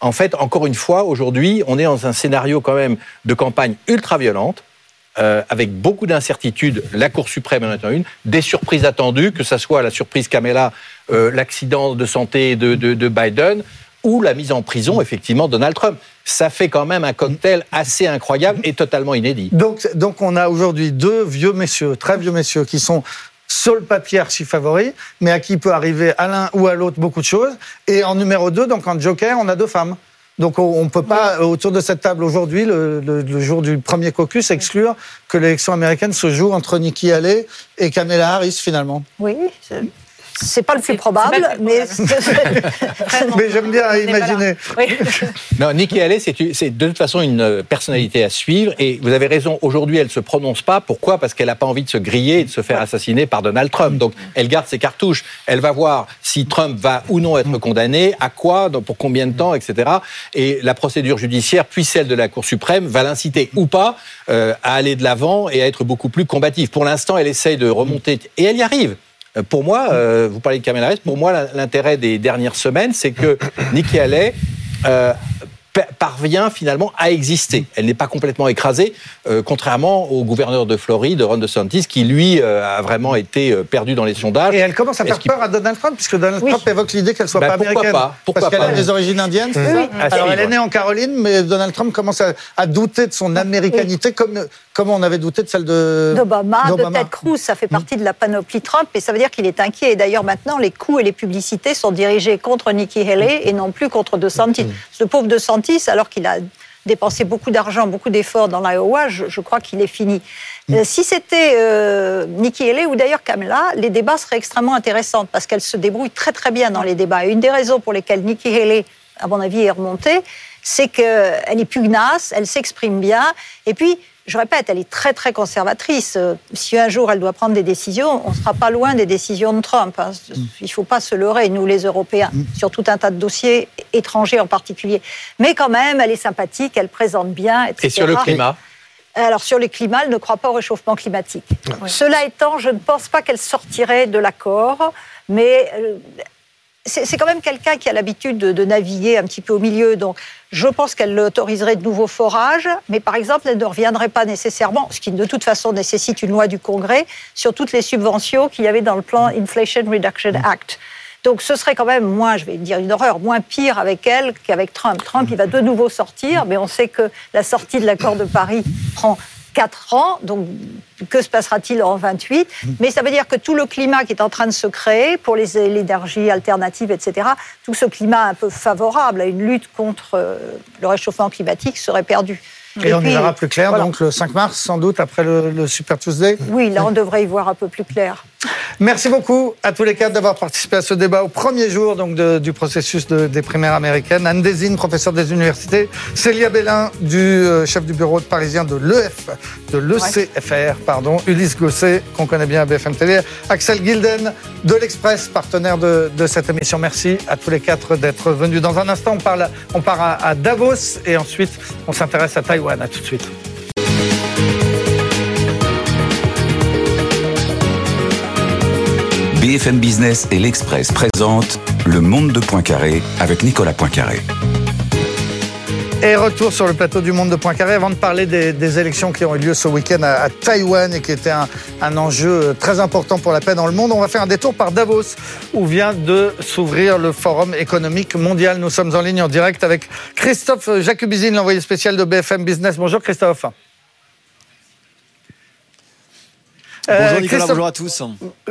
en fait, encore une fois, aujourd'hui, on est dans un scénario quand même de campagne ultra violente. avec beaucoup d'incertitudes, la Cour suprême en est une, des surprises attendues, que ce soit la surprise Kamala, l'accident de santé de, de Biden, ou la mise en prison, effectivement, Donald Trump. Ça fait quand même un cocktail assez incroyable et totalement inédit. Donc, donc on a aujourd'hui deux vieux messieurs, très vieux messieurs, qui sont sur le papier archi favoris, mais à qui peut arriver à l'un ou à l'autre beaucoup de choses. Et en numéro 2, donc en joker, on a deux femmes. Donc on ne peut pas, autour de cette table aujourd'hui, le, le, jour du premier caucus, exclure que l'élection américaine se joue entre Nikki Haley et Kamala Harris finalement. Oui, c'est pas le plus probable, mais. mais j'aime bien imaginer. non, Nikki Haley, c'est de toute façon une euh, personnalité à suivre. Et vous avez raison, aujourd'hui, elle ne se prononce pas. Pourquoi? Parce qu'elle n'a pas envie de se griller et de se faire assassiner par Donald Trump. Donc, elle garde ses cartouches. Elle va voir si Trump va ou non être condamné, à quoi, pour combien de temps, etc. Et la procédure judiciaire, puis celle de la Cour suprême, va l'inciter ou pas euh, à aller de l'avant et à être beaucoup plus combative. Pour l'instant, elle essaye de remonter. Et elle y arrive. Euh, pour moi, euh, vous parlez de Harris, pour moi, l'intérêt des dernières semaines, c'est que Nikki Haley euh, parvient finalement à exister. Elle n'est pas complètement écrasée, euh, contrairement au gouverneur de Floride, Ron DeSantis, qui lui euh, a vraiment été euh, perdu dans les sondages. Et elle commence à faire peur à Donald Trump, puisque Donald Trump évoque l'idée qu'elle soit bah, pas américaine. Pas? Parce qu'elle a des origines indiennes, c'est ça Alors elle est née en Caroline, mais Donald Trump commence à, douter de son américanité, comme, comme on avait douté de celle de d'Obama, de Ted Cruz. Ça fait partie de la panoplie Trump, et ça veut dire qu'il est inquiet. Et d'ailleurs maintenant, les coups et les publicités sont dirigés contre Nikki Haley et non plus contre DeSantis. Ce pauvre DeSantis alors qu'il a dépensé beaucoup d'argent, beaucoup d'efforts dans l'Iowa, je, crois qu'il est fini. Mm. Euh, si c'était euh, Nikki Haley ou d'ailleurs Kamala, les débats seraient extrêmement intéressants parce qu'elle se débrouille très très bien dans les débats. Et une des raisons pour lesquelles Nikki Haley, à mon avis, est remontée, c'est qu'elle est pugnace, elle s'exprime bien, et puis je répète, elle est très très conservatrice. Euh, si un jour elle doit prendre des décisions, on ne sera pas loin des décisions de Trump. Hein. Il ne faut pas se leurrer, nous les Européens, mm. sur tout un tas de dossiers étrangers en particulier. Mais quand même, elle est sympathique, elle présente bien, etc. Et sur le climat? alors sur le climat, elle ne croit pas au réchauffement climatique. Cela étant, je ne pense pas qu'elle sortirait de l'accord, mais euh, c'est quand même quelqu'un qui a l'habitude de, naviguer un petit peu au milieu. Donc, je pense qu'elle autoriserait de nouveaux forages, mais par exemple, elle ne reviendrait pas nécessairement, ce qui de toute façon nécessite une loi du Congrès, sur toutes les subventions qu'il y avait dans le plan Inflation Reduction Act. Donc ce serait quand même moins, je vais dire une horreur, moins pire avec elle qu'avec Trump. Trump, il va de nouveau sortir, mais on sait que la sortie de l'accord de Paris prend 4 ans, donc que se passera-t-il en 28 Mais ça veut dire que tout le climat qui est en train de se créer pour les énergies alternatives, etc., tout ce climat un peu favorable à une lutte contre euh, le réchauffement climatique serait perdu. Et, on y verra plus clair, donc le 5 mars, sans doute, après le, Super Tuesday Oui, là, on devrait y voir un peu plus clair. Merci beaucoup à tous les quatre d'avoir participé à ce débat au premier jour donc, du processus des primaires américaines. Anne Desine, professeur des universités, Célia Bellin, du euh, chef du bureau parisien de l'EF, de l'ECFR, pardon, Ulysse Gosset, qu'on connaît bien à BFM TV, Axel Gilden, de l'Express, partenaire de, cette émission. Merci à tous les quatre d'être venus. Dans un instant, on, parle, on part à, à Davos et ensuite, on s'intéresse à Taïwan. A tout de suite. BFM Business et l'Express présentent Le Monde de Poincaré avec Nicolas Poincaré. Et retour sur le plateau du Monde de Poincaré avant de parler des, élections qui ont eu lieu ce week-end à, Taïwan et qui étaient un, enjeu très important pour la paix dans le monde. On va faire un détour par Davos où vient de s'ouvrir le Forum économique mondial. Nous sommes en ligne en direct avec Christophe Jacubizine, l'envoyé spécial de BFM Business. Bonjour Christophe. Bonjour Nicolas, bonjour à tous.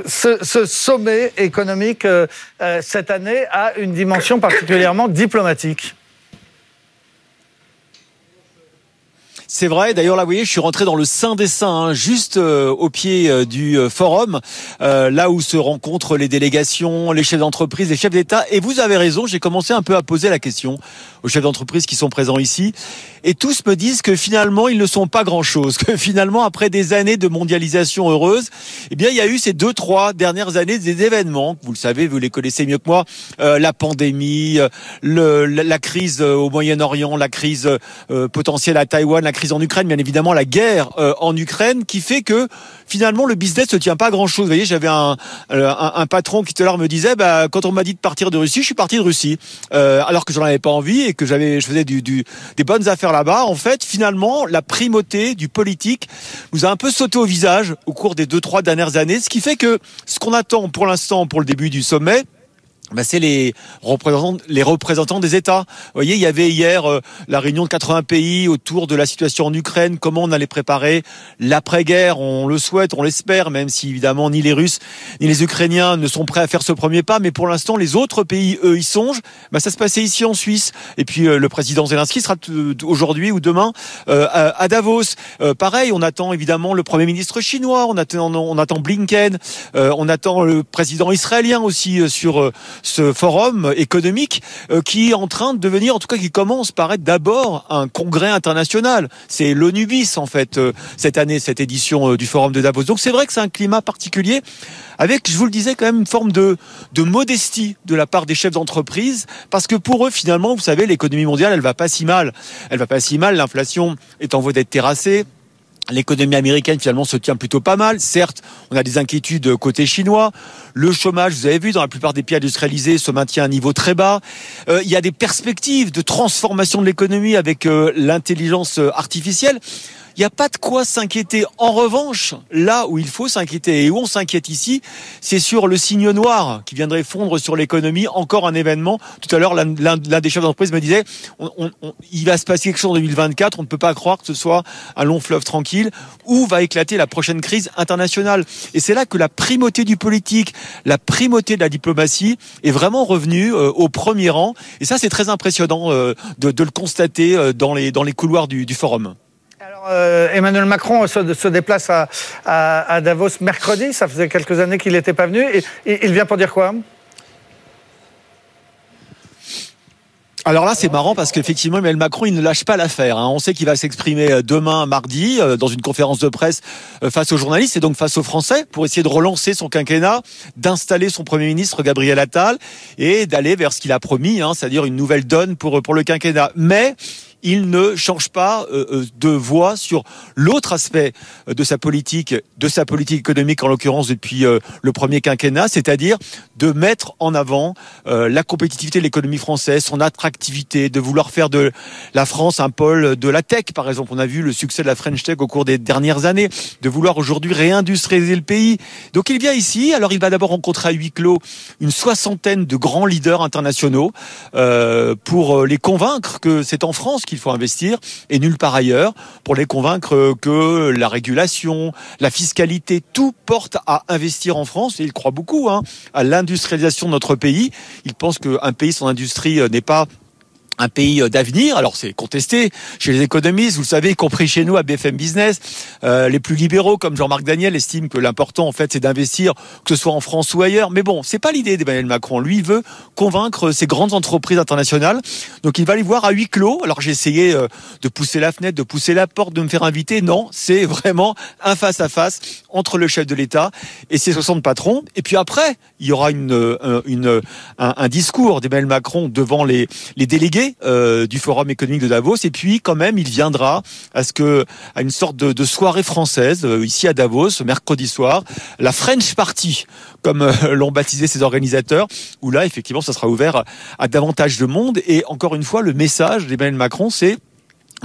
Ce, sommet économique euh, euh, cette année a une dimension particulièrement diplomatique. C'est vrai. D'ailleurs, là, vous voyez, je suis rentré dans le sein des saints, hein, juste euh, au pied euh, du euh, forum, là où se rencontrent les délégations, les chefs d'entreprise, les chefs d'État. Et vous avez raison, j'ai commencé un peu à poser la question aux chefs d'entreprise qui sont présents ici. Et tous me disent que finalement, ils ne sont pas grand-chose. Que finalement, après des années de mondialisation heureuse, eh bien, il y a eu ces deux, trois dernières années des événements. Vous le savez, vous les connaissez mieux que moi. la pandémie, le, la, crise au Moyen-Orient, la crise potentielle à Taïwan, la crise en Ukraine, bien évidemment la guerre euh, en Ukraine, qui fait que finalement le business ne tient pas grand chose. Vous voyez, j'avais un, euh, un, patron qui tout à l'heure me disait, bah, quand on m'a dit de partir de Russie, je suis parti de Russie, euh, alors que j'en avais pas envie et que j'avais, je faisais du, du, des bonnes affaires là-bas. En fait, finalement, la primauté du politique nous a un peu sauté au visage au cours des deux trois dernières années, ce qui fait que ce qu'on attend pour l'instant pour le début du sommet, bah, c'est les représentants, les représentants des États. Vous voyez, il y avait hier euh, la réunion de 80 pays autour de la situation en Ukraine, comment on allait préparer l'après-guerre. On le souhaite, on l'espère, même si évidemment ni les Russes ni les Ukrainiens ne sont prêts à faire ce premier pas. Mais pour l'instant, les autres pays, eux, y songent. Bah, ça se passait ici en Suisse. Et puis euh, le président Zelensky sera aujourd'hui ou demain euh, à, Davos. pareil, on attend évidemment le premier ministre chinois, on attend, on attend Blinken, on attend le président israélien aussi sur ce forum économique euh, qui est en train de devenir, en tout cas qui commence par être d'abord un congrès international. C'est l'ONUBIS en fait euh, cette année, cette édition euh, du forum de Davos. Donc c'est vrai que c'est un climat particulier avec, je vous le disais, quand même une forme de, de modestie de la part des chefs d'entreprise, parce que pour eux, finalement, vous savez, l'économie mondiale, elle va pas si mal. Elle va pas si mal, l'inflation est en voie d'être terrassée. L'économie américaine finalement se tient plutôt pas mal. Certes, on a des inquiétudes côté chinois. Le chômage, vous avez vu, dans la plupart des pays industrialisés, se maintient à un niveau très bas. Euh, il y a des perspectives de transformation de l'économie avec euh, l'intelligence artificielle. Il n'y a pas de quoi s'inquiéter. En revanche, là où il faut s'inquiéter et où on s'inquiète ici, c'est sur le signe noir qui viendrait fondre sur l'économie. Encore un événement. Tout à l'heure, l'un des chefs d'entreprise me disait, il va se passer quelque chose en 2024. On ne peut pas croire que ce soit un long fleuve tranquille. Où va éclater la prochaine crise internationale Et c'est là que la primauté du politique, la primauté de la diplomatie est vraiment revenue euh, au premier rang. Et ça, c'est très impressionnant euh, de, le constater euh, dans les, dans les couloirs du forum. Euh, Emmanuel Macron se, déplace à, Davos mercredi. Ça faisait quelques années qu'il n'était pas venu. Et, il vient pour dire quoi? Alors là, c'est marrant parce qu'effectivement, Emmanuel Macron, il ne lâche pas l'affaire. Hein. On sait qu'il va s'exprimer euh, demain, mardi, euh, dans une conférence de presse face aux journalistes et donc face aux Français pour essayer de relancer son quinquennat, d'installer son Premier ministre Gabriel Attal et d'aller vers ce qu'il a promis, hein, c'est-à-dire une nouvelle donne pour, pour le quinquennat. Mais il ne change pas de voie sur l'autre aspect de sa politique, de sa politique économique en l'occurrence depuis le premier quinquennat, c'est-à-dire de mettre en avant la compétitivité de l'économie française, son attractivité, de vouloir faire de la France un pôle de la tech, par exemple. On a vu le succès de la French Tech au cours des dernières années, de vouloir aujourd'hui réindustrialiser le pays. Donc il vient ici, alors il va d'abord rencontrer à huis clos une soixantaine de grands leaders internationaux euh, pour euh, les convaincre que c'est en France qu'il faut investir et nulle part ailleurs, pour les convaincre que la régulation, la fiscalité, tout porte à investir en France et il croit beaucoup hein, à l'industrialisation de notre pays. Il pense qu'un pays sans industrie euh, n'est pas un pays euh, d'avenir. Alors c'est contesté chez les économistes, vous le savez, y compris chez nous à BFM Business. Euh, les plus libéraux, comme Jean-Marc Daniel, estiment que l'important en fait c'est d'investir, que ce soit en France ou ailleurs. Mais bon, c'est pas l'idée d'Emmanuel Macron. Lui il veut convaincre ces grandes entreprises internationales. Donc il va les voir à huis clos. Alors j'ai essayé euh, de pousser la fenêtre, de pousser la porte, de me faire inviter. Non, c'est vraiment un face à face entre le chef de l'État et ses 60 patrons. Et puis après, il y aura une, une un, un discours d'Emmanuel Macron devant les, les délégués euh, du Forum économique de Davos. Et puis, quand même, il viendra à ce que à une sorte de, soirée française euh, ici à Davos, mercredi soir, la French Party, comme euh, l'ont baptisé ses organisateurs, où là, effectivement, ça sera ouvert à davantage de monde. Et encore une fois, le message d'Emmanuel Macron, c'est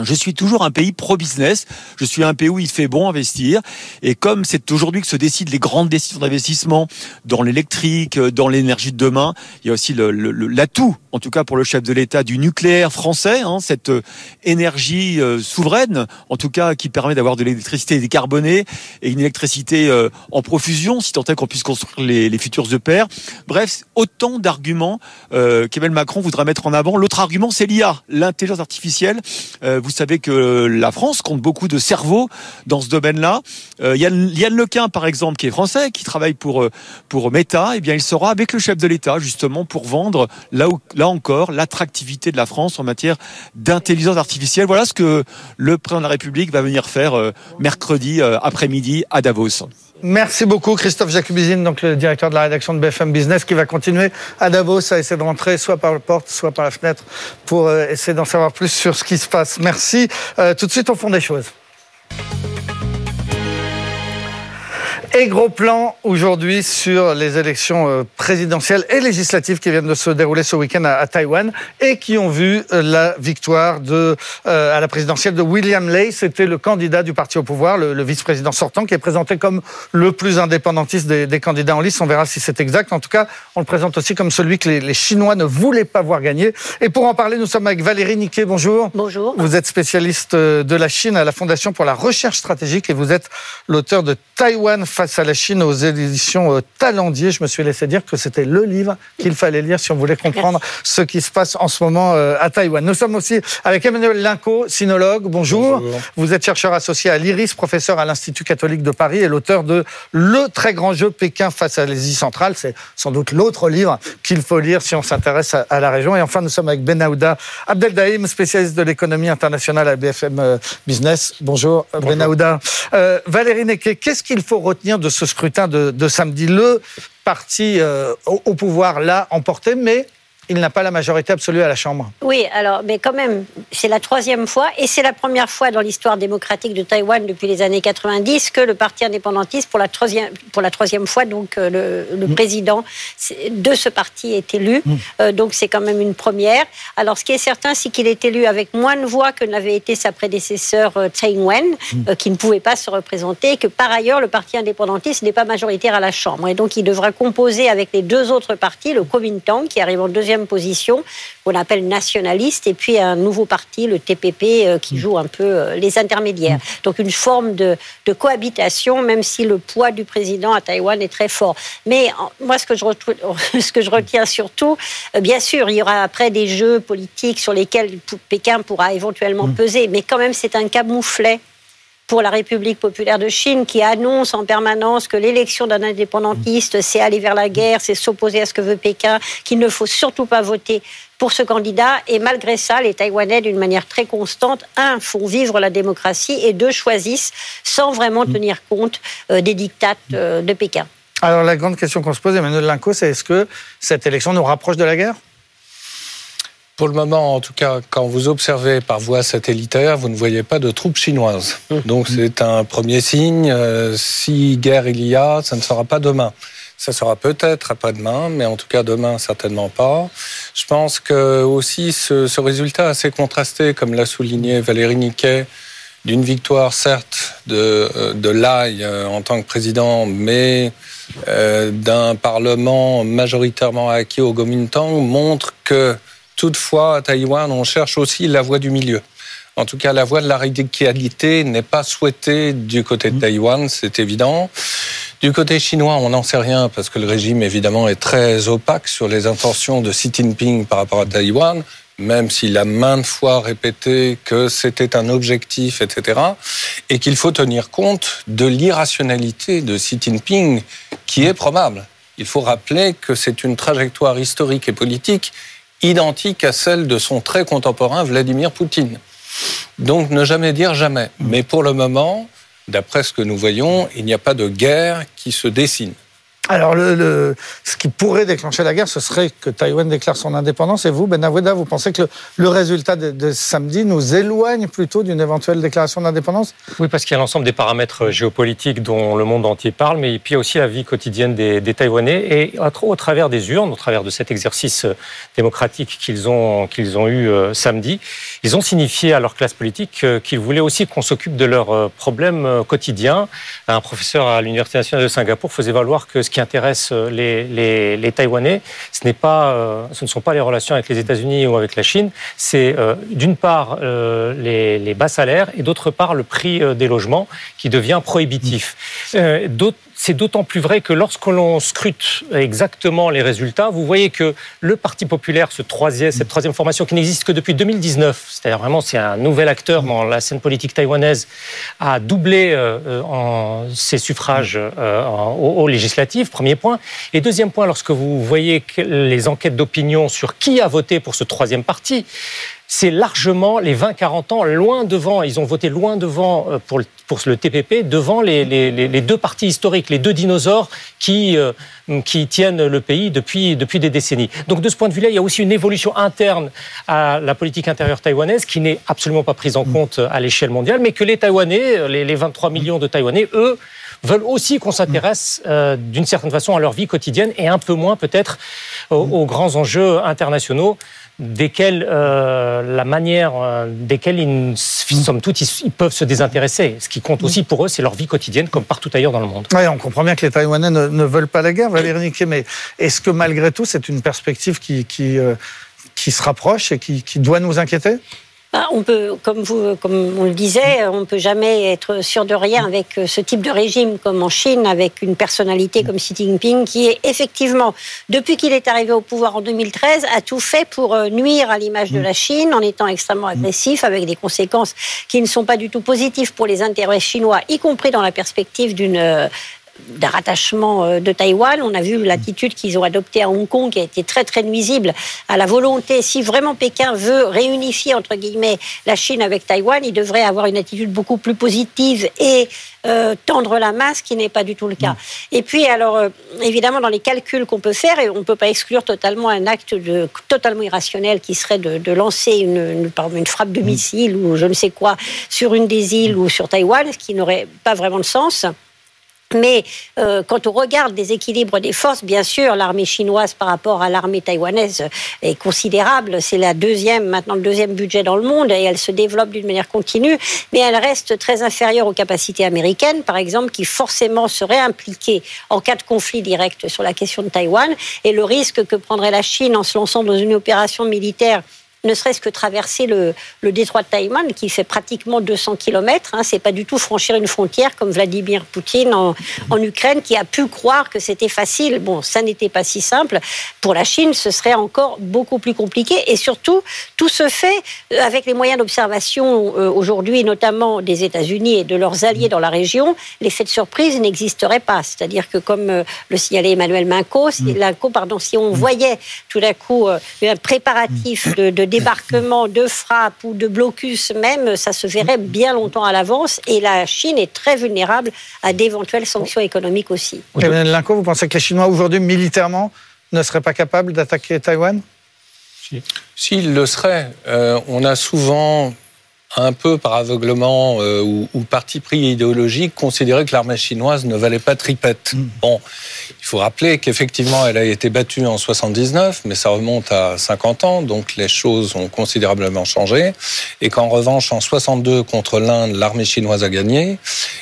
je suis toujours un pays pro-business. Je suis un pays où il fait bon investir. Et comme c'est aujourd'hui que se décident les grandes décisions d'investissement dans l'électrique, dans l'énergie de demain, il y a aussi l'atout, en tout cas pour le chef de l'État, du nucléaire français, hein, cette euh, énergie euh, souveraine, en tout cas qui permet d'avoir de l'électricité décarbonée et une électricité euh, en profusion, si tant est qu'on puisse construire les, les futurs EPR. Bref, autant d'arguments euh, qu'Emmanuel Macron voudra mettre en avant. L'autre argument, c'est l'IA, l'intelligence artificielle. Vous savez que la France compte beaucoup de cerveaux dans ce domaine-là. Euh, Yann, Lequin, par exemple, qui est français, qui travaille pour euh, pour Meta, eh bien, il sera avec le chef de l'État justement pour vendre là là encore l'attractivité de la France en matière d'intelligence artificielle. Voilà ce que le président de la République va venir faire euh, mercredi après-midi à Davos. Merci beaucoup Christophe Jacubizine, donc le directeur de la rédaction de BFM Business, qui va continuer à Davos à essayer de rentrer soit par la porte, soit par la fenêtre pour euh, essayer d'en savoir plus sur ce qui se passe. Merci. Euh, tout de suite au fond des choses. Et gros plan aujourd'hui sur les élections euh, présidentielles et législatives qui viennent de se dérouler ce week-end à, Taïwan et qui ont vu euh, la victoire de, euh, à la présidentielle de William Lay. C'était le candidat du parti au pouvoir, le, vice-président sortant, qui est présenté comme le plus indépendantiste des, candidats en lice. On verra si c'est exact. En tout cas, on le présente aussi comme celui que les, les, Chinois ne voulaient pas voir gagner. Et pour en parler, nous sommes avec Valérie Niquet. Bonjour. Bonjour. Vous êtes spécialiste de la Chine à la Fondation pour la recherche stratégique et vous êtes l'auteur de Taïwan face à la Chine aux éditions euh, Talendier. Je me suis laissé dire que c'était le livre qu'il fallait lire si on voulait comprendre ce qui se passe en ce moment euh, à Taïwan. Nous sommes aussi avec Emmanuel Linco, sinologue. Bonjour. Vous êtes chercheur associé à l'IRIS, professeur à l'Institut catholique de Paris et l'auteur de Le très grand jeu Pékin face à l'Asie centrale. C'est sans doute l'autre livre qu'il faut lire si on s'intéresse à, la région. Et enfin, nous sommes avec Ben Aouda Abdeldaïm, spécialiste de l'économie internationale à BFM euh, Business. Bonjour, Ben Aouda. Valérie Nequet, qu'est-ce qu'il faut retenir de ce scrutin de, samedi. Le parti euh, au, pouvoir l'a emporté, mais il n'a pas la majorité absolue à la Chambre. Oui, alors, mais quand même, c'est la troisième fois, et c'est la première fois dans l'histoire démocratique de Taïwan depuis les années 90 que le parti indépendantiste, pour la troisième, pour la troisième fois, donc euh, le, mm. président de ce parti est élu. Mm. Euh, donc c'est quand même une première. Alors ce qui est certain, c'est qu'il est élu avec moins de voix que n'avait été sa prédécesseur euh, Tsai Ing-wen, mm. qui ne pouvait pas se représenter, et que par ailleurs, le parti indépendantiste n'est pas majoritaire à la Chambre. Et donc il devra composer avec les deux autres partis, le Kuomintang, qui arrive en deuxième position, qu'on appelle nationaliste, et puis un nouveau parti, le TPP, euh, qui mm. joue un peu euh, les intermédiaires. Mm. Donc une forme de, cohabitation, même si le poids du président à Taïwan est très fort. Mais moi, ce que je, ce que je retiens surtout, euh, bien sûr, il y aura après des jeux politiques sur lesquels Pékin pourra éventuellement mm. peser, mais quand même, c'est un camouflet pour la République populaire de Chine qui annonce en permanence que l'élection d'un indépendantiste, c'est aller vers la guerre, c'est s'opposer à ce que veut Pékin, qu'il ne faut surtout pas voter pour ce candidat. Et malgré ça, les Taïwanais, d'une manière très constante, un, font vivre la démocratie et deux, choisissent sans vraiment mm. tenir compte euh, des dictates euh, de Pékin. Alors la grande question qu'on se pose, Emmanuel Linco, c'est est-ce que cette élection nous rapproche de la guerre? Pour le moment, en tout cas, quand vous observez par voie satellitaire, vous ne voyez pas de troupes chinoises. Donc c'est un premier signe. Euh, si guerre il y a, ça ne sera pas demain. Ça sera peut-être après-demain, mais en tout cas demain certainement pas. Je pense que aussi ce, ce résultat assez contrasté, comme l'a souligné Valérie Niquet, d'une victoire certes de, euh, de Lai euh, en tant que président, mais d'un parlement majoritairement acquis au Kuomintang montre que Toutefois, à Taïwan, on cherche aussi la voie du milieu. En tout cas, la voie de la radicalité n'est pas souhaitée du côté de mmh. Taïwan, c'est évident. Du côté chinois, on n'en sait rien parce que le régime, évidemment, est très opaque sur les intentions de Xi Jinping par rapport à Taïwan, même s'il a maintes fois répété que c'était un objectif, etc. Et qu'il faut tenir compte de l'irrationalité de Xi Jinping, qui est probable. Il faut rappeler que c'est une trajectoire historique et politique identique à celle de son très contemporain Vladimir Poutine. Donc ne jamais dire jamais. Mais pour le moment, d'après ce que nous voyons, il n'y a pas de guerre qui se dessine. Alors, ce qui pourrait déclencher la guerre, ce serait que Taïwan déclare son indépendance. Et vous, Ben vous pensez que le, résultat de, samedi nous éloigne plutôt d'une éventuelle déclaration d'indépendance? Oui, parce qu'il y a l'ensemble des paramètres géopolitiques dont le monde entier parle, mais puis aussi la vie quotidienne des, Taïwanais. Et au travers des urnes, au travers de cet exercice euh, démocratique qu'ils ont, ont eu euh, samedi, ils ont signifié à leur classe politique euh, qu'ils voulaient aussi qu'on s'occupe de leurs problèmes quotidiens. Un professeur à l'Université nationale de Singapour faisait valoir que ce qui intéresse euh, les, les, Taïwanais, ce, n'est pas, euh, ne sont pas les relations avec les États-Unis ou avec la Chine, c'est euh, d'une part les, les, bas salaires et d'autre part le prix des logements qui devient prohibitif. C'est d'autant plus vrai que lorsque l'on scrute exactement les résultats, vous voyez que le Parti populaire, ce troisième, cette troisième formation qui n'existe que depuis 2019, c'est-à-dire vraiment c'est un nouvel acteur dans la scène politique taïwanaise, a doublé euh, en ses suffrages euh, aux, législatives, premier point. Et deuxième point, lorsque vous voyez les enquêtes d'opinion sur qui a voté pour ce troisième parti, c'est largement les 20-40 ans loin devant. Ils ont voté loin devant euh, pour le, pour le TPP, devant les, les, les, deux partis historiques, les deux dinosaures qui, euh, qui tiennent le pays depuis, depuis des décennies. Donc de ce point de vue-là, il y a aussi une évolution interne à la politique intérieure taïwanaise qui n'est absolument pas prise en mm. compte à l'échelle mondiale, mais que les Taïwanais, les, les 23 millions de Taïwanais, eux, veulent aussi qu'on s'intéresse euh, d'une certaine façon à leur vie quotidienne et un peu moins peut-être aux, grands enjeux internationaux desquels euh, la manière euh, desquels ils, somme toute ils, peuvent se désintéresser. Ce qui compte aussi pour eux, c'est leur vie quotidienne, comme partout ailleurs dans le monde. Oui, on comprend bien que les Taïwanais ne, veulent pas la guerre, Valérie Niquet, mais est-ce que malgré tout, c'est une perspective qui, qui, qui se rapproche et qui, qui doit nous inquiéter? Bah, on peut, comme, vous, comme on le disait, on ne peut jamais être sûr de rien avec euh, ce type de régime comme en Chine, avec une personnalité comme Xi Jinping, qui est effectivement, depuis qu'il est arrivé au pouvoir en 2013, a tout fait pour euh, nuire à l'image de la Chine en étant extrêmement agressif, avec des conséquences qui ne sont pas du tout positives pour les intérêts chinois, y compris dans la perspective d'une d'un rattachement euh, de Taïwan. On a vu l'attitude qu'ils ont adoptée à Hong Kong qui a été très très nuisible à la volonté. Si vraiment Pékin veut réunifier entre guillemets la Chine avec Taïwan, il devrait avoir une attitude beaucoup plus positive et euh, tendre la main, ce qui n'est pas du tout le cas. Et puis alors euh, évidemment dans les calculs qu'on peut faire, et on ne peut pas exclure totalement un acte de, totalement irrationnel qui serait de, lancer une, une, une, frappe de missile ou je ne sais quoi sur une des îles ou sur Taïwan, ce qui n'aurait pas vraiment de sens. Mais euh, quand on regarde des équilibres des forces, bien sûr, l'armée chinoise par rapport à l'armée taïwanaise est considérable. C'est la deuxième, maintenant le deuxième budget dans le monde et elle se développe d'une manière continue, mais elle reste très inférieure aux capacités américaines, par exemple, qui forcément seraient impliquées en cas de conflit direct sur la question de Taïwan. Et le risque que prendrait la Chine en se lançant dans une opération militaire ne serait-ce que traverser le, détroit de Taïwan, qui fait pratiquement 200 km. Hein, c'est pas du tout franchir une frontière comme Vladimir Poutine en, Ukraine, qui a pu croire que c'était facile. Bon, ça n'était pas si simple. Pour la Chine, ce serait encore beaucoup plus compliqué. Et surtout, tout se fait euh, avec les moyens d'observation euh, aujourd'hui, notamment des États-Unis et de leurs alliés dans la région. L'effet de surprise n'existerait pas. C'est-à-dire que, comme euh, le signalait Emmanuel Minco, mm. pardon, si on voyait tout d'un coup un préparatif de, de débarquement de frappe ou de blocus même, ça se verrait bien longtemps à l'avance. Et la Chine est très vulnérable à d'éventuelles sanctions économiques aussi. Lincoln, vous pensez que les Chinois aujourd'hui, militairement, ne seraient pas capables d'attaquer Taïwan? S'il le serait, on a souvent un peu par aveuglement euh, ou, ou, parti pris idéologique, considérer que l'armée chinoise ne valait pas tripette. Mm. Bon, il faut rappeler qu'effectivement, elle a été battue en 79, mais ça remonte à 50 ans, donc les choses ont considérablement changé. Et qu'en revanche, en 62, contre l'Inde, l'armée chinoise a gagné.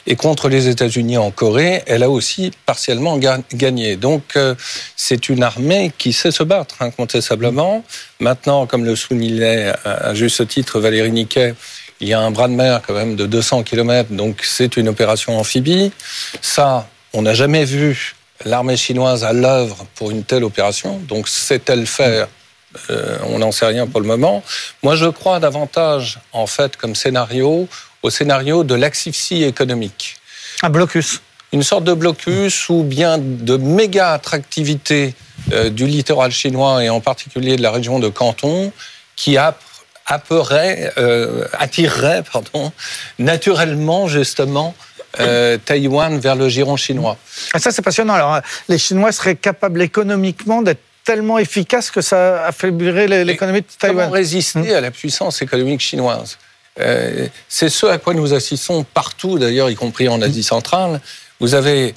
Et contre les États-Unis en Corée, elle a aussi partiellement gagné. Donc, euh, c'est une armée qui sait se battre, incontestablement. Maintenant, comme le soulignait à juste titre Valérie Niquet, il y a un bras de mer quand même de 200 km, donc c'est une opération amphibie. Ça, on n'a jamais vu l'armée chinoise à l'œuvre pour une telle opération, donc sait-elle faire? Euh, On n'en sait rien pour le moment. Moi, je crois davantage, en fait, comme scénario, au scénario de l'asphyxie économique. Un blocus une sorte de blocus ou bien de méga attractivité euh, du littoral chinois et en particulier de la région de Canton qui a apperait, euh, attirerait pardon, naturellement justement euh, Taïwan vers le giron chinois. Ah, ça c'est passionnant. Alors les Chinois seraient capables économiquement d'être tellement efficaces que ça affaiblirait l'économie de Taïwan. Comment résister à la puissance économique chinoise? Euh, C'est ce à quoi nous assistons partout, d'ailleurs, y compris en Asie centrale. Vous avez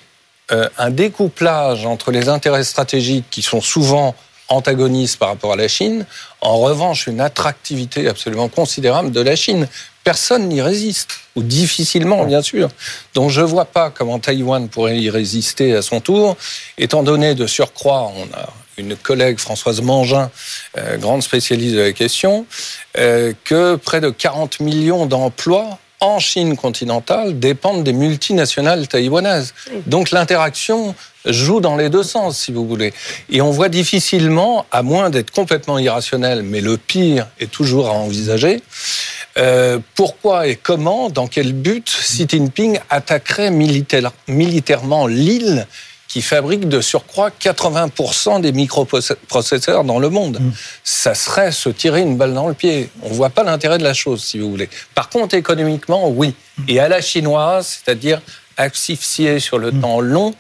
un découplage entre les intérêts stratégiques qui sont souvent antagoniste par rapport à la Chine. En revanche, une attractivité absolument considérable de la Chine. Personne n'y résiste, ou difficilement, bien sûr. Donc je ne vois pas comment Taïwan pourrait y résister à son tour, étant donné de surcroît, on a une collègue, Françoise Mangin, euh, grande spécialiste de la question, euh, que près de 40 millions d'emplois en Chine continentale dépendent des multinationales taïwanaises. Donc l'interaction joue dans les deux sens, si vous voulez. Et on voit difficilement, à moins d'être complètement irrationnel, mais le pire est toujours à envisager, euh, pourquoi et comment, dans quel but Xi Jinping attaquerait militairement l'île qui fabrique de surcroît 80% des microprocesseurs dans le monde. Mm. Ça serait se tirer une balle dans le pied. On ne voit pas l'intérêt de la chose, si vous voulez. Par contre, économiquement, oui. Mm. Et à la chinoise, c'est-à-dire asphyxier sur le mm. temps long,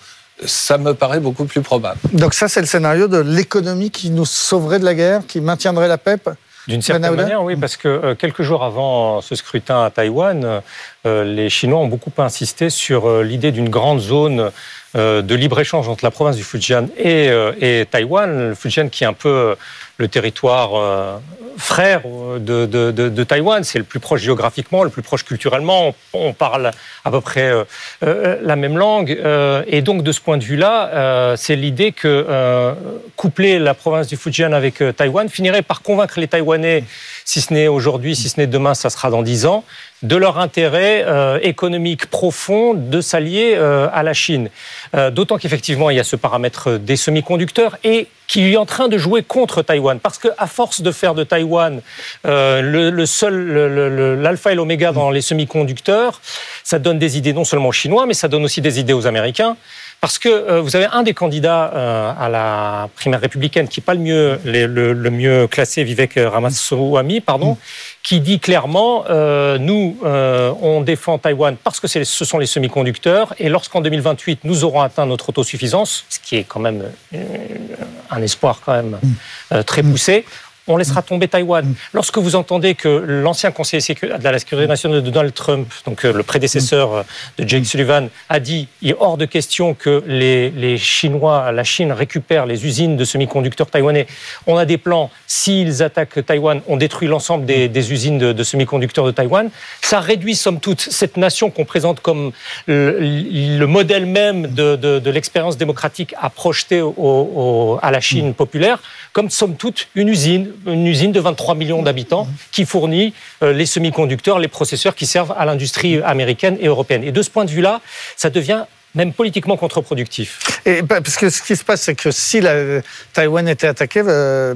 ça me paraît beaucoup plus probable. Donc ça, c'est le scénario de l'économie qui nous sauverait de la guerre, qui maintiendrait la paix d'une certaine manière, oui, parce que euh, quelques jours avant ce scrutin à Taïwan, euh, les Chinois ont beaucoup insisté sur euh, l'idée d'une grande zone de libre-échange entre la province du Fujian et, et, Taïwan. Le Fujian qui est un peu le territoire frère de, de, de, de Taïwan. C'est le plus proche géographiquement, le plus proche culturellement. On, parle à peu près euh, euh, la même langue. Euh, et donc, de ce point de vue-là, c'est l'idée que coupler la province du Fujian avec Taïwan finirait par convaincre les Taïwanais, si ce n'est aujourd'hui, si ce n'est demain, ça sera dans dix ans, de leur intérêt économique profond de s'allier à la Chine. D'autant qu'effectivement, il y a ce paramètre des semi-conducteurs et qui est en train de jouer contre Taïwan. Parce qu'à force de faire de Taïwan euh, le, seul, l'alpha et l'oméga dans les semi-conducteurs, ça donne des idées non seulement aux Chinois, mais ça donne aussi des idées aux Américains. Parce que euh, vous avez un des candidats euh, à la primaire républicaine qui n'est pas le mieux, le, mieux classé, Vivek Ramaswamy, pardon, qui dit clairement euh, nous, euh, on défend Taïwan parce que ce sont les semi-conducteurs, et lorsqu'en 2028 nous aurons atteint notre autosuffisance, ce qui est quand même euh, un espoir quand même euh, très poussé, on laissera tomber Taïwan. Lorsque vous entendez que l'ancien conseiller de la sécurité nationale de Donald Trump, donc euh, le prédécesseur euh, de Jake Sullivan, a dit il est hors de question que les, Chinois, la Chine récupère les usines de semi-conducteurs taïwanais. On a des plans, s'ils attaquent Taïwan, on détruit l'ensemble des, usines de, semi-conducteurs de Taïwan. Ça réduit, somme toute, cette nation qu'on présente comme le, modèle même de, l'expérience démocratique à projeter à la Chine populaire, comme somme toute une usine une usine de 23 millions d'habitants qui fournit euh, les semi-conducteurs, les processeurs qui servent à l'industrie américaine et européenne. Et de ce point de vue-là, ça devient même politiquement contre-productif. Et parce que ce qui se passe, c'est que si la, Taïwan était attaqué, euh,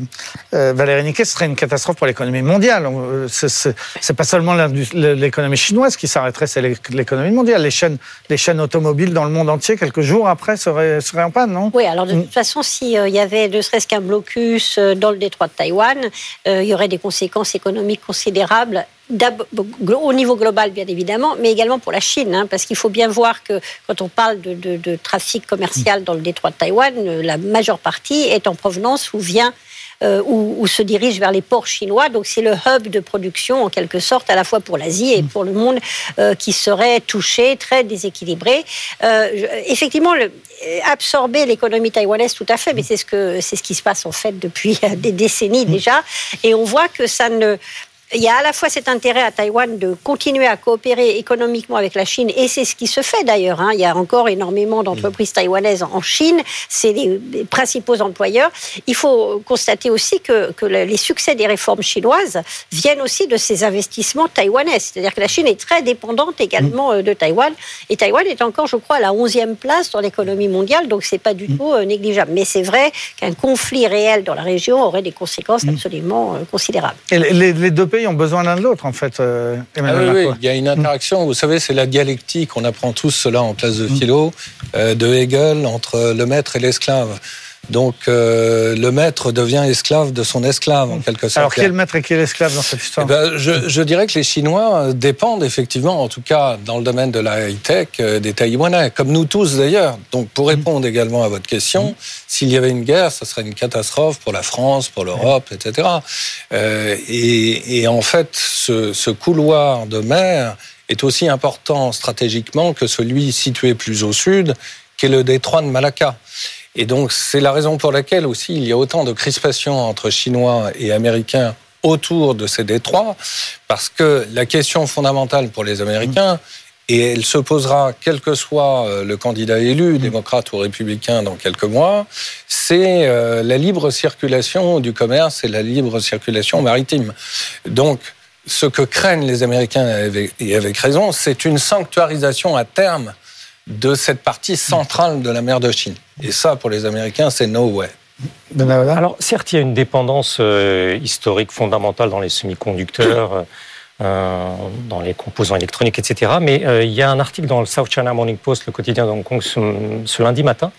euh, Valérie Niquet, ce serait une catastrophe pour l'économie mondiale. Euh, c'est pas seulement l'économie chinoise qui s'arrêterait, c'est l'économie mondiale. Les chaînes, les chaînes automobiles dans le monde entier, quelques jours après, seraient, seraient en panne, non? Oui, alors de mm. toute façon, s'il y avait ne serait-ce qu'un blocus dans le détroit de Taïwan, il y aurait des conséquences économiques considérables au niveau global, bien évidemment, mais également pour la Chine, hein, parce qu'il faut bien voir que quand on parle de, trafic commercial dans le détroit de Taïwan, la majeure partie est en provenance ou vient où, se dirigent vers les ports chinois. Donc c'est le hub de production en quelque sorte à la fois pour l'Asie et pour le monde qui serait touché, très déséquilibré. effectivement, absorber l'économie taïwanaise tout à fait, mais c'est ce c'est ce qui se passe en fait depuis des décennies déjà, et on voit que ça ne il y a à la fois cet intérêt à Taïwan de continuer à coopérer économiquement avec la Chine, et c'est ce qui se fait d'ailleurs. Hein. Il y a encore énormément d'entreprises taïwanaises en Chine, c'est les, principaux employeurs. Il faut constater aussi que, que, les succès des réformes chinoises viennent aussi de ces investissements taïwanais. C'est-à-dire que la Chine est très dépendante également euh, de Taïwan, et Taïwan est encore, je crois, à la 11e place dans l'économie mondiale, donc c'est pas du mm. tout euh, négligeable. Mais c'est vrai qu'un conflit réel dans la région aurait des conséquences mm. absolument euh, considérables. Et les, les deux pays ont besoin l'un de l'autre, en fait, euh, Emmanuel ah oui, il y a une interaction. Vous savez, c'est la dialectique. On apprend tous cela en classe de mm. philo, euh, de Hegel, entre le maître et l'esclave. Donc euh, le maître devient esclave de son esclave en quelque sorte. Alors qui est le maître et qui est l'esclave dans cette histoire eh ben, je, dirais que les Chinois dépendent effectivement, en tout cas dans le domaine de la high-tech, euh, des Taïwanais, comme nous tous d'ailleurs. Donc pour répondre également à votre question, s'il y avait une guerre, ce serait une catastrophe pour la France, pour l'Europe, etc. Euh, et, en fait, ce, ce couloir de mer est aussi important stratégiquement que celui situé plus au sud, qui est le détroit de Malacca. Et donc, c'est la raison pour laquelle aussi il y a autant de crispations entre Chinois et Américains autour de ces détroits, parce que la question fondamentale pour les Américains, et elle se posera quel que soit euh, le candidat élu, démocrate ou républicain, dans quelques mois, c'est euh, la libre circulation du commerce et la libre circulation maritime. Donc, ce que craignent les Américains, et avec raison, c'est une sanctuarisation à terme de cette partie centrale de la mer de Chine. Et ça, pour les Américains, c'est no way. Alors, certes, il y a une dépendance euh, historique fondamentale dans les semi-conducteurs, euh, euh, dans les composants électroniques, etc. Mais il y a un article dans le South China Morning Post, le quotidien de Hong Kong, ce, lundi matin,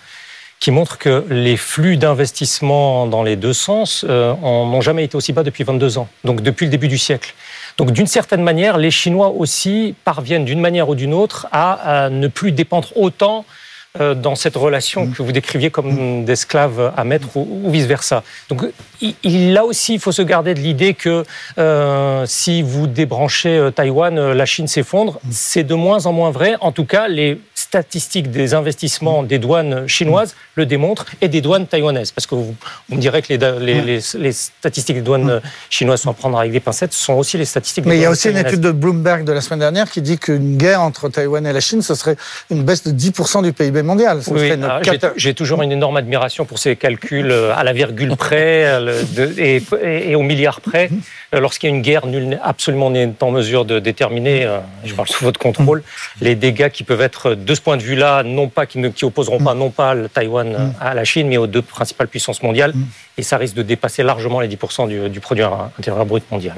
qui montre que les flux d'investissement dans les deux sens n'ont jamais été aussi bas depuis 22 ans, donc depuis le début du siècle. Donc d'une certaine manière, les Chinois aussi parviennent d'une manière ou d'une autre à, ne plus dépendre autant euh, dans cette relation que vous décriviez comme d'esclaves à maître ou, vice-versa. Donc il, là aussi, il faut se garder de l'idée que euh, si vous débranchez euh, Taïwan, la Chine s'effondre. C'est de moins en moins vrai. En tout cas, les statistiques des investissements des douanes chinoises le démontrent et des douanes taïwanaises. Parce que vous, on me dirait que les, les, statistiques des douanes chinoises sont à prendre avec des pincettes, ce sont aussi les statistiques Mais il y a aussi une étude de Bloomberg de la semaine dernière qui dit qu'une guerre entre Taïwan et la Chine, ce serait une baisse de 10% du PIB mondial. Oui, ah, j'ai toujours une énorme admiration pour ces calculs euh, à la virgule près euh, et, et, au milliard près. Euh, lorsqu'il y a une guerre, nul absolument n'est en mesure de déterminer, je parle sous votre contrôle, les dégâts qui peuvent être de ce point de vue-là, non pas qui, ne, qui opposeront pas non pas le Taïwan mm. à la Chine, mais aux deux principales puissances mondiales. Mm. Et ça risque de dépasser largement les 10% du, du, produit intérieur brut mondial.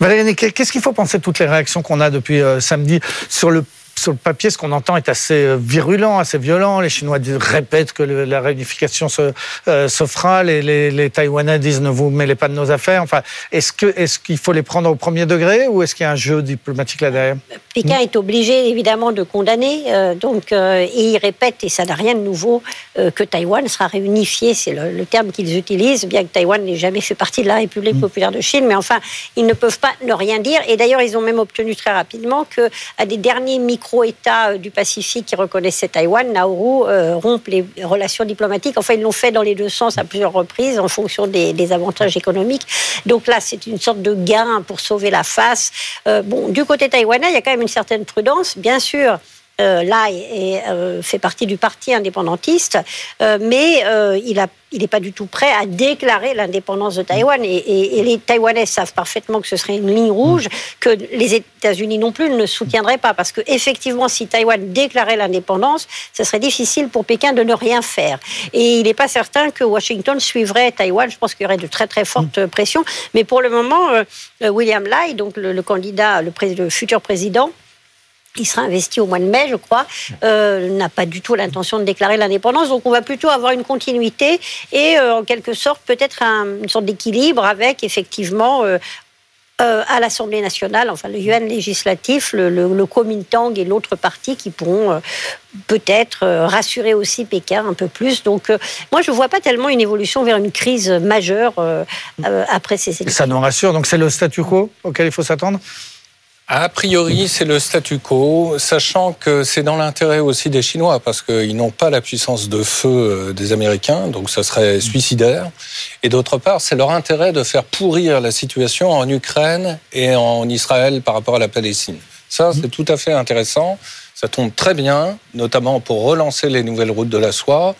Valérie, qu'est-ce qu'il faut penser de toutes les réactions qu'on a depuis euh, samedi sur le sur le papier, ce qu'on entend est assez euh, virulent, assez violent. Les Chinois répètent que la réunification se, euh, se fera. Les, les, Taïwanais disent ne vous mêlez pas de nos affaires. Enfin, est-ce que est-ce qu'il faut les prendre au premier degré ou est-ce qu'il y a un jeu diplomatique là derrière? Pékin est obligé évidemment de condamner. Euh, donc, et il répète et ça n'a rien de nouveau que Taïwan sera réunifié. C'est le, terme qu'ils utilisent, bien que Taïwan n'ait jamais fait partie de la République mm. populaire de Chine. Mais enfin, ils ne peuvent pas ne rien dire. Et d'ailleurs, ils ont même obtenu très rapidement que à des derniers micro état euh, du Pacifique qui reconnaissait Taïwan, Nauru euh, rompt les relations diplomatiques. Enfin, ils l'ont fait dans les deux sens à plusieurs reprises en fonction des, avantages économiques. Donc là, c'est une sorte de gain pour sauver la face. Euh, bon, du côté taïwanais, il y a quand même une certaine prudence. Bien sûr, euh, là euh, fait partie du parti indépendantiste, euh, mais il n'est pas du tout prêt à déclarer l'indépendance de Taïwan. Et, les Taïwanais savent parfaitement que ce serait une ligne rouge, que les États-Unis non plus ne soutiendraient pas. Parce que, effectivement, si Taïwan déclarait l'indépendance, ce serait difficile pour Pékin de ne rien faire. Et il n'est pas certain que Washington suivrait Taïwan. Je pense qu'il y aurait de très, très fortes pressions. Mais pour le moment, William Lai, donc le, candidat, le futur président, il sera investi au mois de mai, je crois, euh, n'a pas du tout l'intention de déclarer l'indépendance. Donc on va plutôt avoir une continuité et euh, en quelque sorte peut-être une sorte d'équilibre avec effectivement euh, à l'Assemblée nationale, enfin le yuan législatif, le, le, Kuomintang et l'autre parti qui pourront peut-être rassurer aussi Pékin un peu plus. Donc moi je ne vois pas tellement une évolution vers une crise majeure après ces élections. Ça nous rassure, donc c'est le statu quo auquel il faut s'attendre? A priori, c'est le statu quo, sachant que c'est dans l'intérêt aussi des Chinois, parce qu'ils n'ont pas la puissance de feu euh, des Américains, donc ça serait suicidaire. Et d'autre part, c'est leur intérêt de faire pourrir la situation en Ukraine et en Israël par rapport à la Palestine. Ça, c'est tout à fait intéressant. Ça tombe très bien, notamment pour relancer les nouvelles routes de la soie.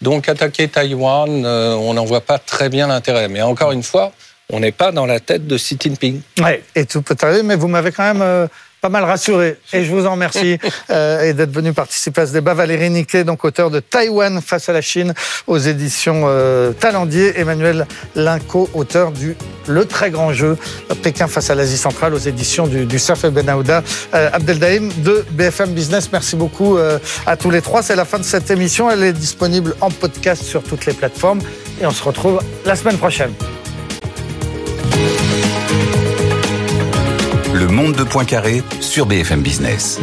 Donc attaquer Taïwan, euh, on n'en voit pas très bien l'intérêt. Mais encore une fois, on n'est pas dans la tête de Xi Jinping. Oui, et tout peut arriver, mais vous m'avez quand même euh, pas mal rassuré. Et je vous en remercie euh, et d'être venu participer à ce débat. Valérie Niquet, donc auteur de Taïwan face à la Chine aux éditions euh, Talendier. Emmanuel Linco, auteur du Le très grand jeu Pékin face à l'Asie centrale aux éditions du, du Surf et Benahouda. Abdeldaïm de BFM Business, merci beaucoup à tous les trois. C'est la fin de cette émission. Elle est disponible en podcast sur toutes les plateformes. Et on se retrouve la semaine prochaine. Monde de Poincaré sur BFM Business.